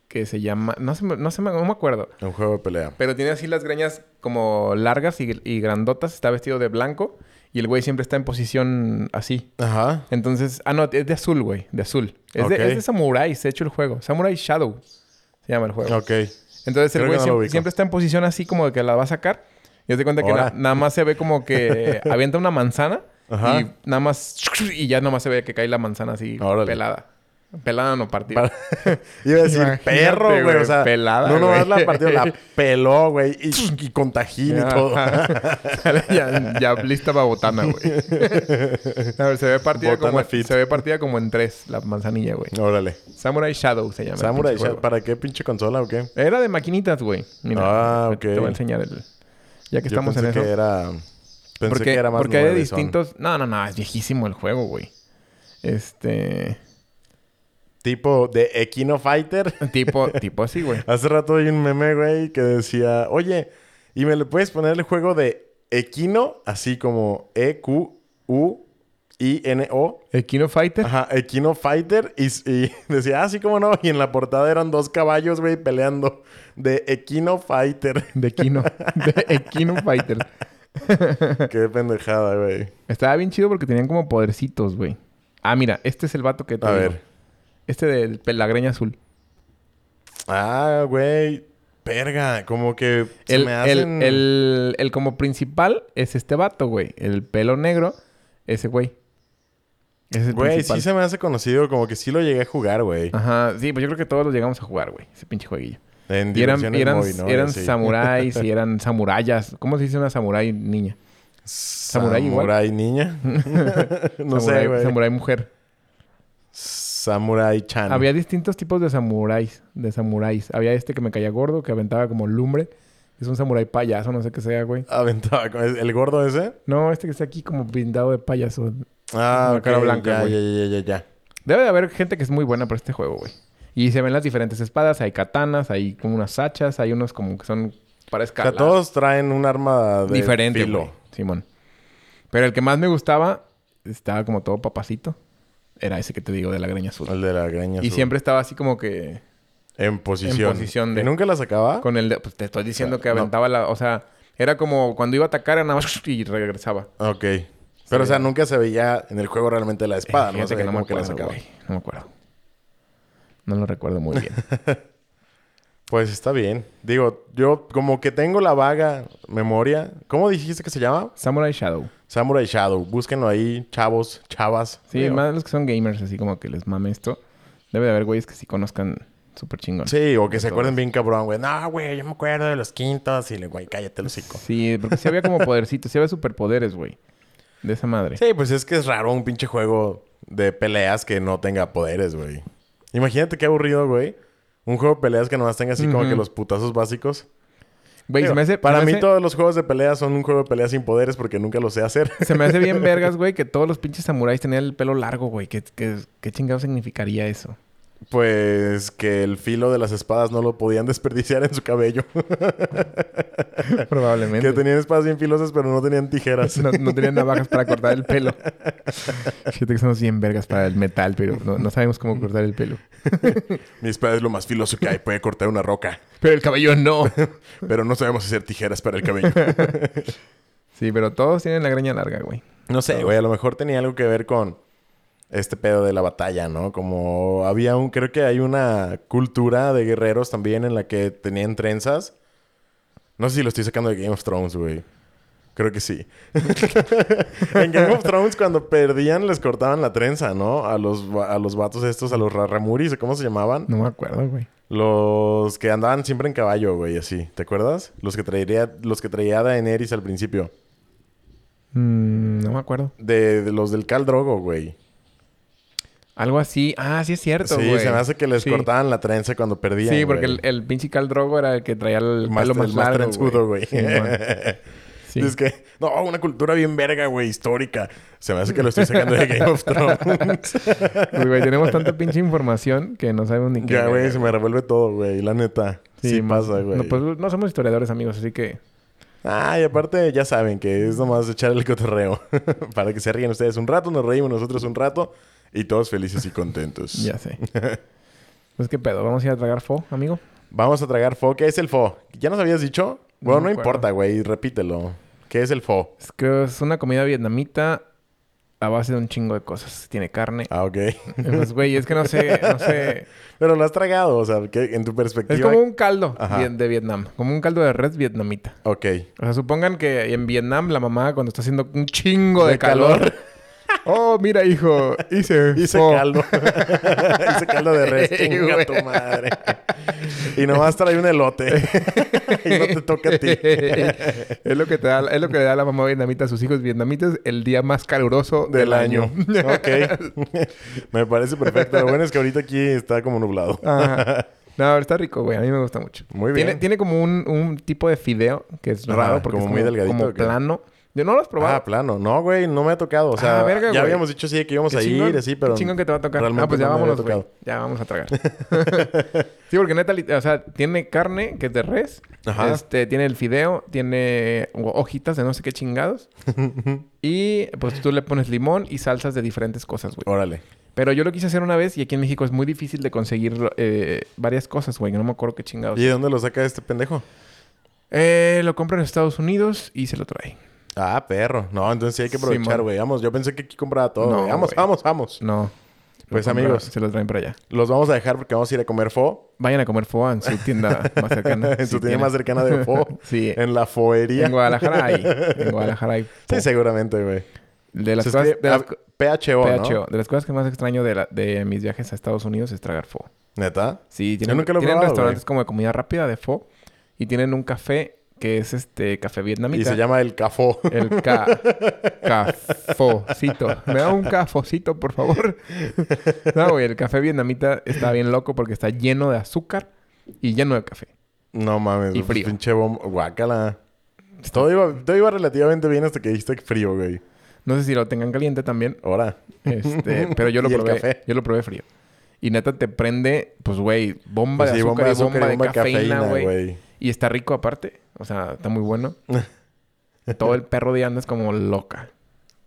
que se llama... No, se no, se no me acuerdo. Un juego de pelea. Pero tiene así las greñas como largas y, y grandotas. Está vestido de blanco. Y el güey siempre está en posición así. Ajá. Entonces... Ah, no. Es de azul, güey. De azul. Es, de, es de samuráis. Hecho el juego. Samurai Shadow. Se llama el juego. Ok. Entonces el güey no siempre, está en posición así como de que la va a sacar. Y te cuenta que na- nada más se ve como que [LAUGHS] avienta una manzana. Ajá. Y nada más... Y ya nada más se ve que cae la manzana así Órale. pelada. Pelada no partida. [LAUGHS] Iba a decir Imagínate, perro, güey. O sea, pelada, no nomás la partió, la [LAUGHS] peló, güey. Y, y con tajín y todo. [LAUGHS] Ya, ya lista para botana, güey. A ver, se ve partida Botana como fit. se ve partida como en tres la manzanilla, güey. Órale. Samurai Shadow se llama. Samurai, juego. ¿para qué pinche consola o qué? Era de maquinitas, güey. Mira, Ah, ok. Te voy a enseñar el. Ya que Yo estamos en pensé eso. que era... Pensé porque que era más porque hay distintos. No, no, no, es viejísimo el juego, güey. Este. Tipo de Equino Fighter. [LAUGHS] Tipo, tipo así, güey. Hace rato hay un meme, güey, que decía, oye, ¿y me le puedes poner el juego de Equino? Así como E E-Q-U-I-N-O. Equino Fighter. Ajá, Equino Fighter. Y, y [LAUGHS] decía, así como no. Y en la portada eran dos caballos, güey, peleando. De Equino Fighter. [LAUGHS] De Equino. De Equino Fighter. Qué pendejada, güey. Estaba bien chido porque tenían como podercitos, güey. Ah, mira, este es el vato que te A digo. ver. Este del pelagreña azul. Ah, güey. Perga, como que se El, me hacen... el- el como principal es este vato, güey. El pelo negro, ese güey. Ese Güey, principal. sí se me hace conocido. Como que sí lo llegué a jugar, güey. Ajá, sí, pues yo creo que todos los llegamos a jugar, güey. Ese pinche jueguillo. En Y eran, y eran, Móvil, ¿no? eran Sí. samuráis y [LAUGHS] eran samurayas. ¿Cómo se dice una samurái niña? Samurái igual. Samurai niña. [LAUGHS] no sé, Samurái- güey. Samurái mujer. Samurai Chan. Había distintos tipos de samuráis. De samuráis. Había este que me caía gordo, que aventaba como lumbre. Es un samurái payaso, no sé qué sea, güey. Aventaba con el, gordo ese. No, este que está aquí como pintado de payaso. Ah, cara blanca, ya, güey. ya, ya, ya, ya. Debe de haber gente que es muy buena para este juego, güey. Y se ven las diferentes espadas. Hay katanas, hay como unas hachas, hay unos como que son para O sea, escalar. todos traen un arma de Diferente, filo. güey. Simón. Pero el que más me gustaba, estaba como todo papacito. Era ese que te digo de la greña azul. El de la greña Y azul. siempre estaba así como que En posición. en posición de- ¿Y nunca la sacaba? con el de- pues te estoy diciendo O sea, que no. aventaba la, o sea, era como cuando iba a atacar nada más y regresaba. Ok. Pero, o sea, nunca se veía en el juego realmente la espada, ¿no? Fíjate Se que no me como que la sacaba. No me acuerdo. No lo recuerdo muy bien. [LAUGHS] Pues está bien. Digo, yo como que tengo la vaga memoria. ¿Cómo dijiste que se llama? Samurai Shadow. Samurai Shadow. Búsquenlo ahí, chavos, chavas. Sí, Digo, más los que son gamers, así como que les mame esto. Debe de haber güeyes que sí conozcan súper chingón. Sí, o que se acuerden bien cabrón, güey. No, güey, yo me acuerdo de los quintos. Y le, güey, cállate el hocico. Sí, porque sí había como [LAUGHS] podercitos, sí había superpoderes, güey. De esa madre. Sí, pues es que es raro un pinche juego de peleas que no tenga poderes, güey. Imagínate qué aburrido, güey. Un juego de peleas que nomás tenga así como que los putazos básicos. Güey, se Digo, me hace... para se me mí hace- todos los juegos de peleas son un juego de peleas sin poderes porque nunca lo sé hacer. Se me hace bien [LAUGHS] vergas, güey, que todos los pinches samuráis tenían el pelo largo, güey. ¿Qué, qué, qué chingado significaría eso? Pues que el filo de las espadas no lo podían [LAUGHS] desperdiciar en su cabello. [LAUGHS] Probablemente. que tenían espadas bien filosas pero no tenían tijeras. No, no tenían navajas para cortar el pelo. [LAUGHS] Fíjate que somos bien vergas para el metal, pero no, no sabemos cómo cortar el pelo. Mi espada es lo más filoso que hay, puede cortar una roca. Pero el cabello no. Pero no sabemos hacer tijeras para el cabello. Sí, pero todos tienen la greña larga, güey. No sé, güey, a lo mejor tenía algo que ver con este pedo de la batalla, ¿no? Como había un, creo que hay una cultura de guerreros también en la que tenían trenzas. No sé si lo estoy sacando de Game of Thrones, güey. Creo que sí. [LAUGHS] en Game of Thrones cuando perdían les cortaban la trenza, ¿no? A los, a los vatos estos, a los Raramuris, ¿cómo se llamaban? No me acuerdo, güey. Los que andaban siempre en caballo, güey, así. ¿Te acuerdas? Los que traería, los que traía Daenerys al principio. Mm, no me acuerdo. De, de los del Cal Drogo, güey. Algo así. Ah, sí es cierto, Sí, güey. se me hace que les Sí. cortaban la trenza cuando perdían. Sí, porque güey. el, el pinche Khal Drogo era el que traía el Más- pelo más más trenzudo, güey. [LAUGHS] Sí. Sí. Es que, no, una cultura bien verga, güey, histórica. Se me hace que lo estoy sacando de Game of Thrones. [LAUGHS] Pues, güey, tenemos tanta pinche información que no sabemos ni qué. ya, güey, se me revuelve todo, güey. La neta. Sí, man. pasa, güey. No, pues no somos historiadores, amigos, así que... Ah, y aparte, ya saben que es nomás echar el cotorreo. [LAUGHS] Para que se ríen ustedes un rato, nos reímos nosotros un rato. Y todos felices y contentos. Ya sé. pues qué pedo, ¿vamos a ir a tragar fo, amigo? Vamos a tragar fo. ¿Qué es el fo? ¿Ya nos habías dicho? No Bueno, no, importa, güey. Repítelo. ¿Qué es el fo? Es- que es una comida vietnamita a base de un chingo de cosas. Tiene carne. Ah, ok. Pues, güey, es que no sé, no sé. [LAUGHS] Pero lo has tragado, o sea, ¿qué- en tu perspectiva. Es como un caldo Ajá. de Vietnam. Como un caldo de red vietnamita. Ok. O sea, supongan que en Vietnam la mamá cuando está haciendo un chingo de, De calor. calor. [LAUGHS] oh, mira, hijo, hice Hice pho". caldo. [LAUGHS] Hice caldo de res. Chinga tu madre. y nomás trae un elote. [LAUGHS] y no te toca a ti. es lo que te da, es lo que le da la mamá vietnamita a sus hijos vietnamitas el día más caluroso Del año. ok. [LAUGHS] Me parece perfecto. Lo bueno es que ahorita aquí está como nublado. Ajá. No, está rico, güey. A mí me gusta mucho. Muy bien. tiene como un, un tipo de fideo que es Ajá, raro porque como es muy como, delgadito, como plano. Yo no lo has probado. Ah, plano. No, güey, no me ha tocado. O sea, Ah, verga, ya güey. habíamos dicho sí que íbamos a chingón, ir, así, pero. Qué chingón que te va a tocar. Ah, pues ya no vámonos, güey. Ya vamos a tragar. [LAUGHS] sí, porque neta, o sea, tiene carne que es de res. Ajá. Este, tiene el fideo, tiene ho- hojitas de no sé qué chingados. [LAUGHS] y pues tú le pones limón y salsas de diferentes cosas, güey. Órale. Pero yo lo quise hacer una vez y aquí en México es muy difícil de conseguir eh, varias cosas, güey. No me acuerdo qué chingados. ¿Y de dónde lo saca este pendejo? Eh, lo compra en Estados Unidos y se lo trae. Ah, perro. No, entonces sí hay que aprovechar, güey. Vamos, yo pensé que aquí compraba todo. No, vamos, vamos, vamos. No. Pues, compra- amigos. Se lo traen para allá. Los vamos a dejar porque vamos a ir a comer fo. Vayan a comer foie en su tienda más cercana. [LAUGHS] en su tienda más cercana de fo. [LAUGHS] Sí. En la foería. En Guadalajara hay. [LAUGHS] En Guadalajara hay. Sí, fo. seguramente, güey. De las Se cosas... De las, ah, PHO, ¿no? PHO. De las cosas que más extraño de, la- de mis viajes a Estados Unidos es tragar fo. ¿Neta? Sí, tienen, nunca lo he tienen probado, restaurantes como de comida rápida de pho y tienen un café que es este café vietnamita. Y se llama el cafó. El ca... [LAUGHS] cafocito. ¿Me da un cafocito, por favor? no, güey. El café vietnamita está bien loco porque está lleno de azúcar y lleno de café. No mames. Y frío. Pinche bomba. Guácala. Todo iba, todo iba relativamente bien hasta que dijiste frío, güey. No sé si lo tengan caliente también. Ahora. Este, [LAUGHS] pero yo lo ¿Y el probé. café? Yo lo probé frío. Y neta te prende, pues, güey, bomba Pues de sí, azúcar y bomba de bomba cafeína, güey. Y está rico aparte. O sea, está muy bueno. [LAUGHS] Todo el perro de anda es como loca.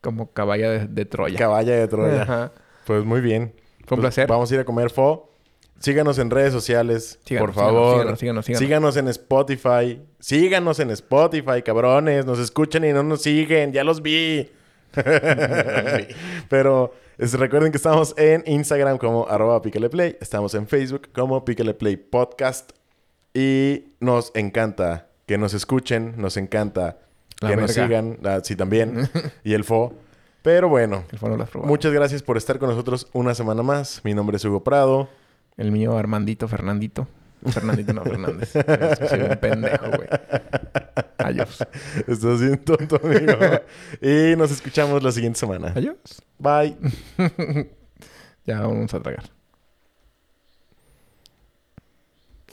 Como caballa de, de Troya. Caballa de Troya. Ajá. Pues muy bien. Fue un Pues placer. Vamos a ir a comer fo. Síganos en redes sociales, Síganos, por favor. síganos, síganos, síganos, Síganos en Spotify. Síganos en Spotify, cabrones. Nos escuchan y no nos siguen. Ya los vi. [LAUGHS] Pero es- recuerden que estamos en Instagram como arroba. Estamos en Facebook como pícaleplay podcast. Y nos encanta que nos escuchen. Nos encanta La que nos sigan. Ah, sí, también. [LAUGHS] y el fo. Pero bueno, El has probado. Muchas gracias por estar con nosotros una semana más. Mi nombre es Hugo Prado. El mío Armandito Fernandito. Fernandito no Fernández. [LAUGHS] Soy un pendejo, güey. Adiós. Estás bien tonto, amigo. [LAUGHS] y nos escuchamos la siguiente semana. Adiós. Bye. Ya vamos a tragar.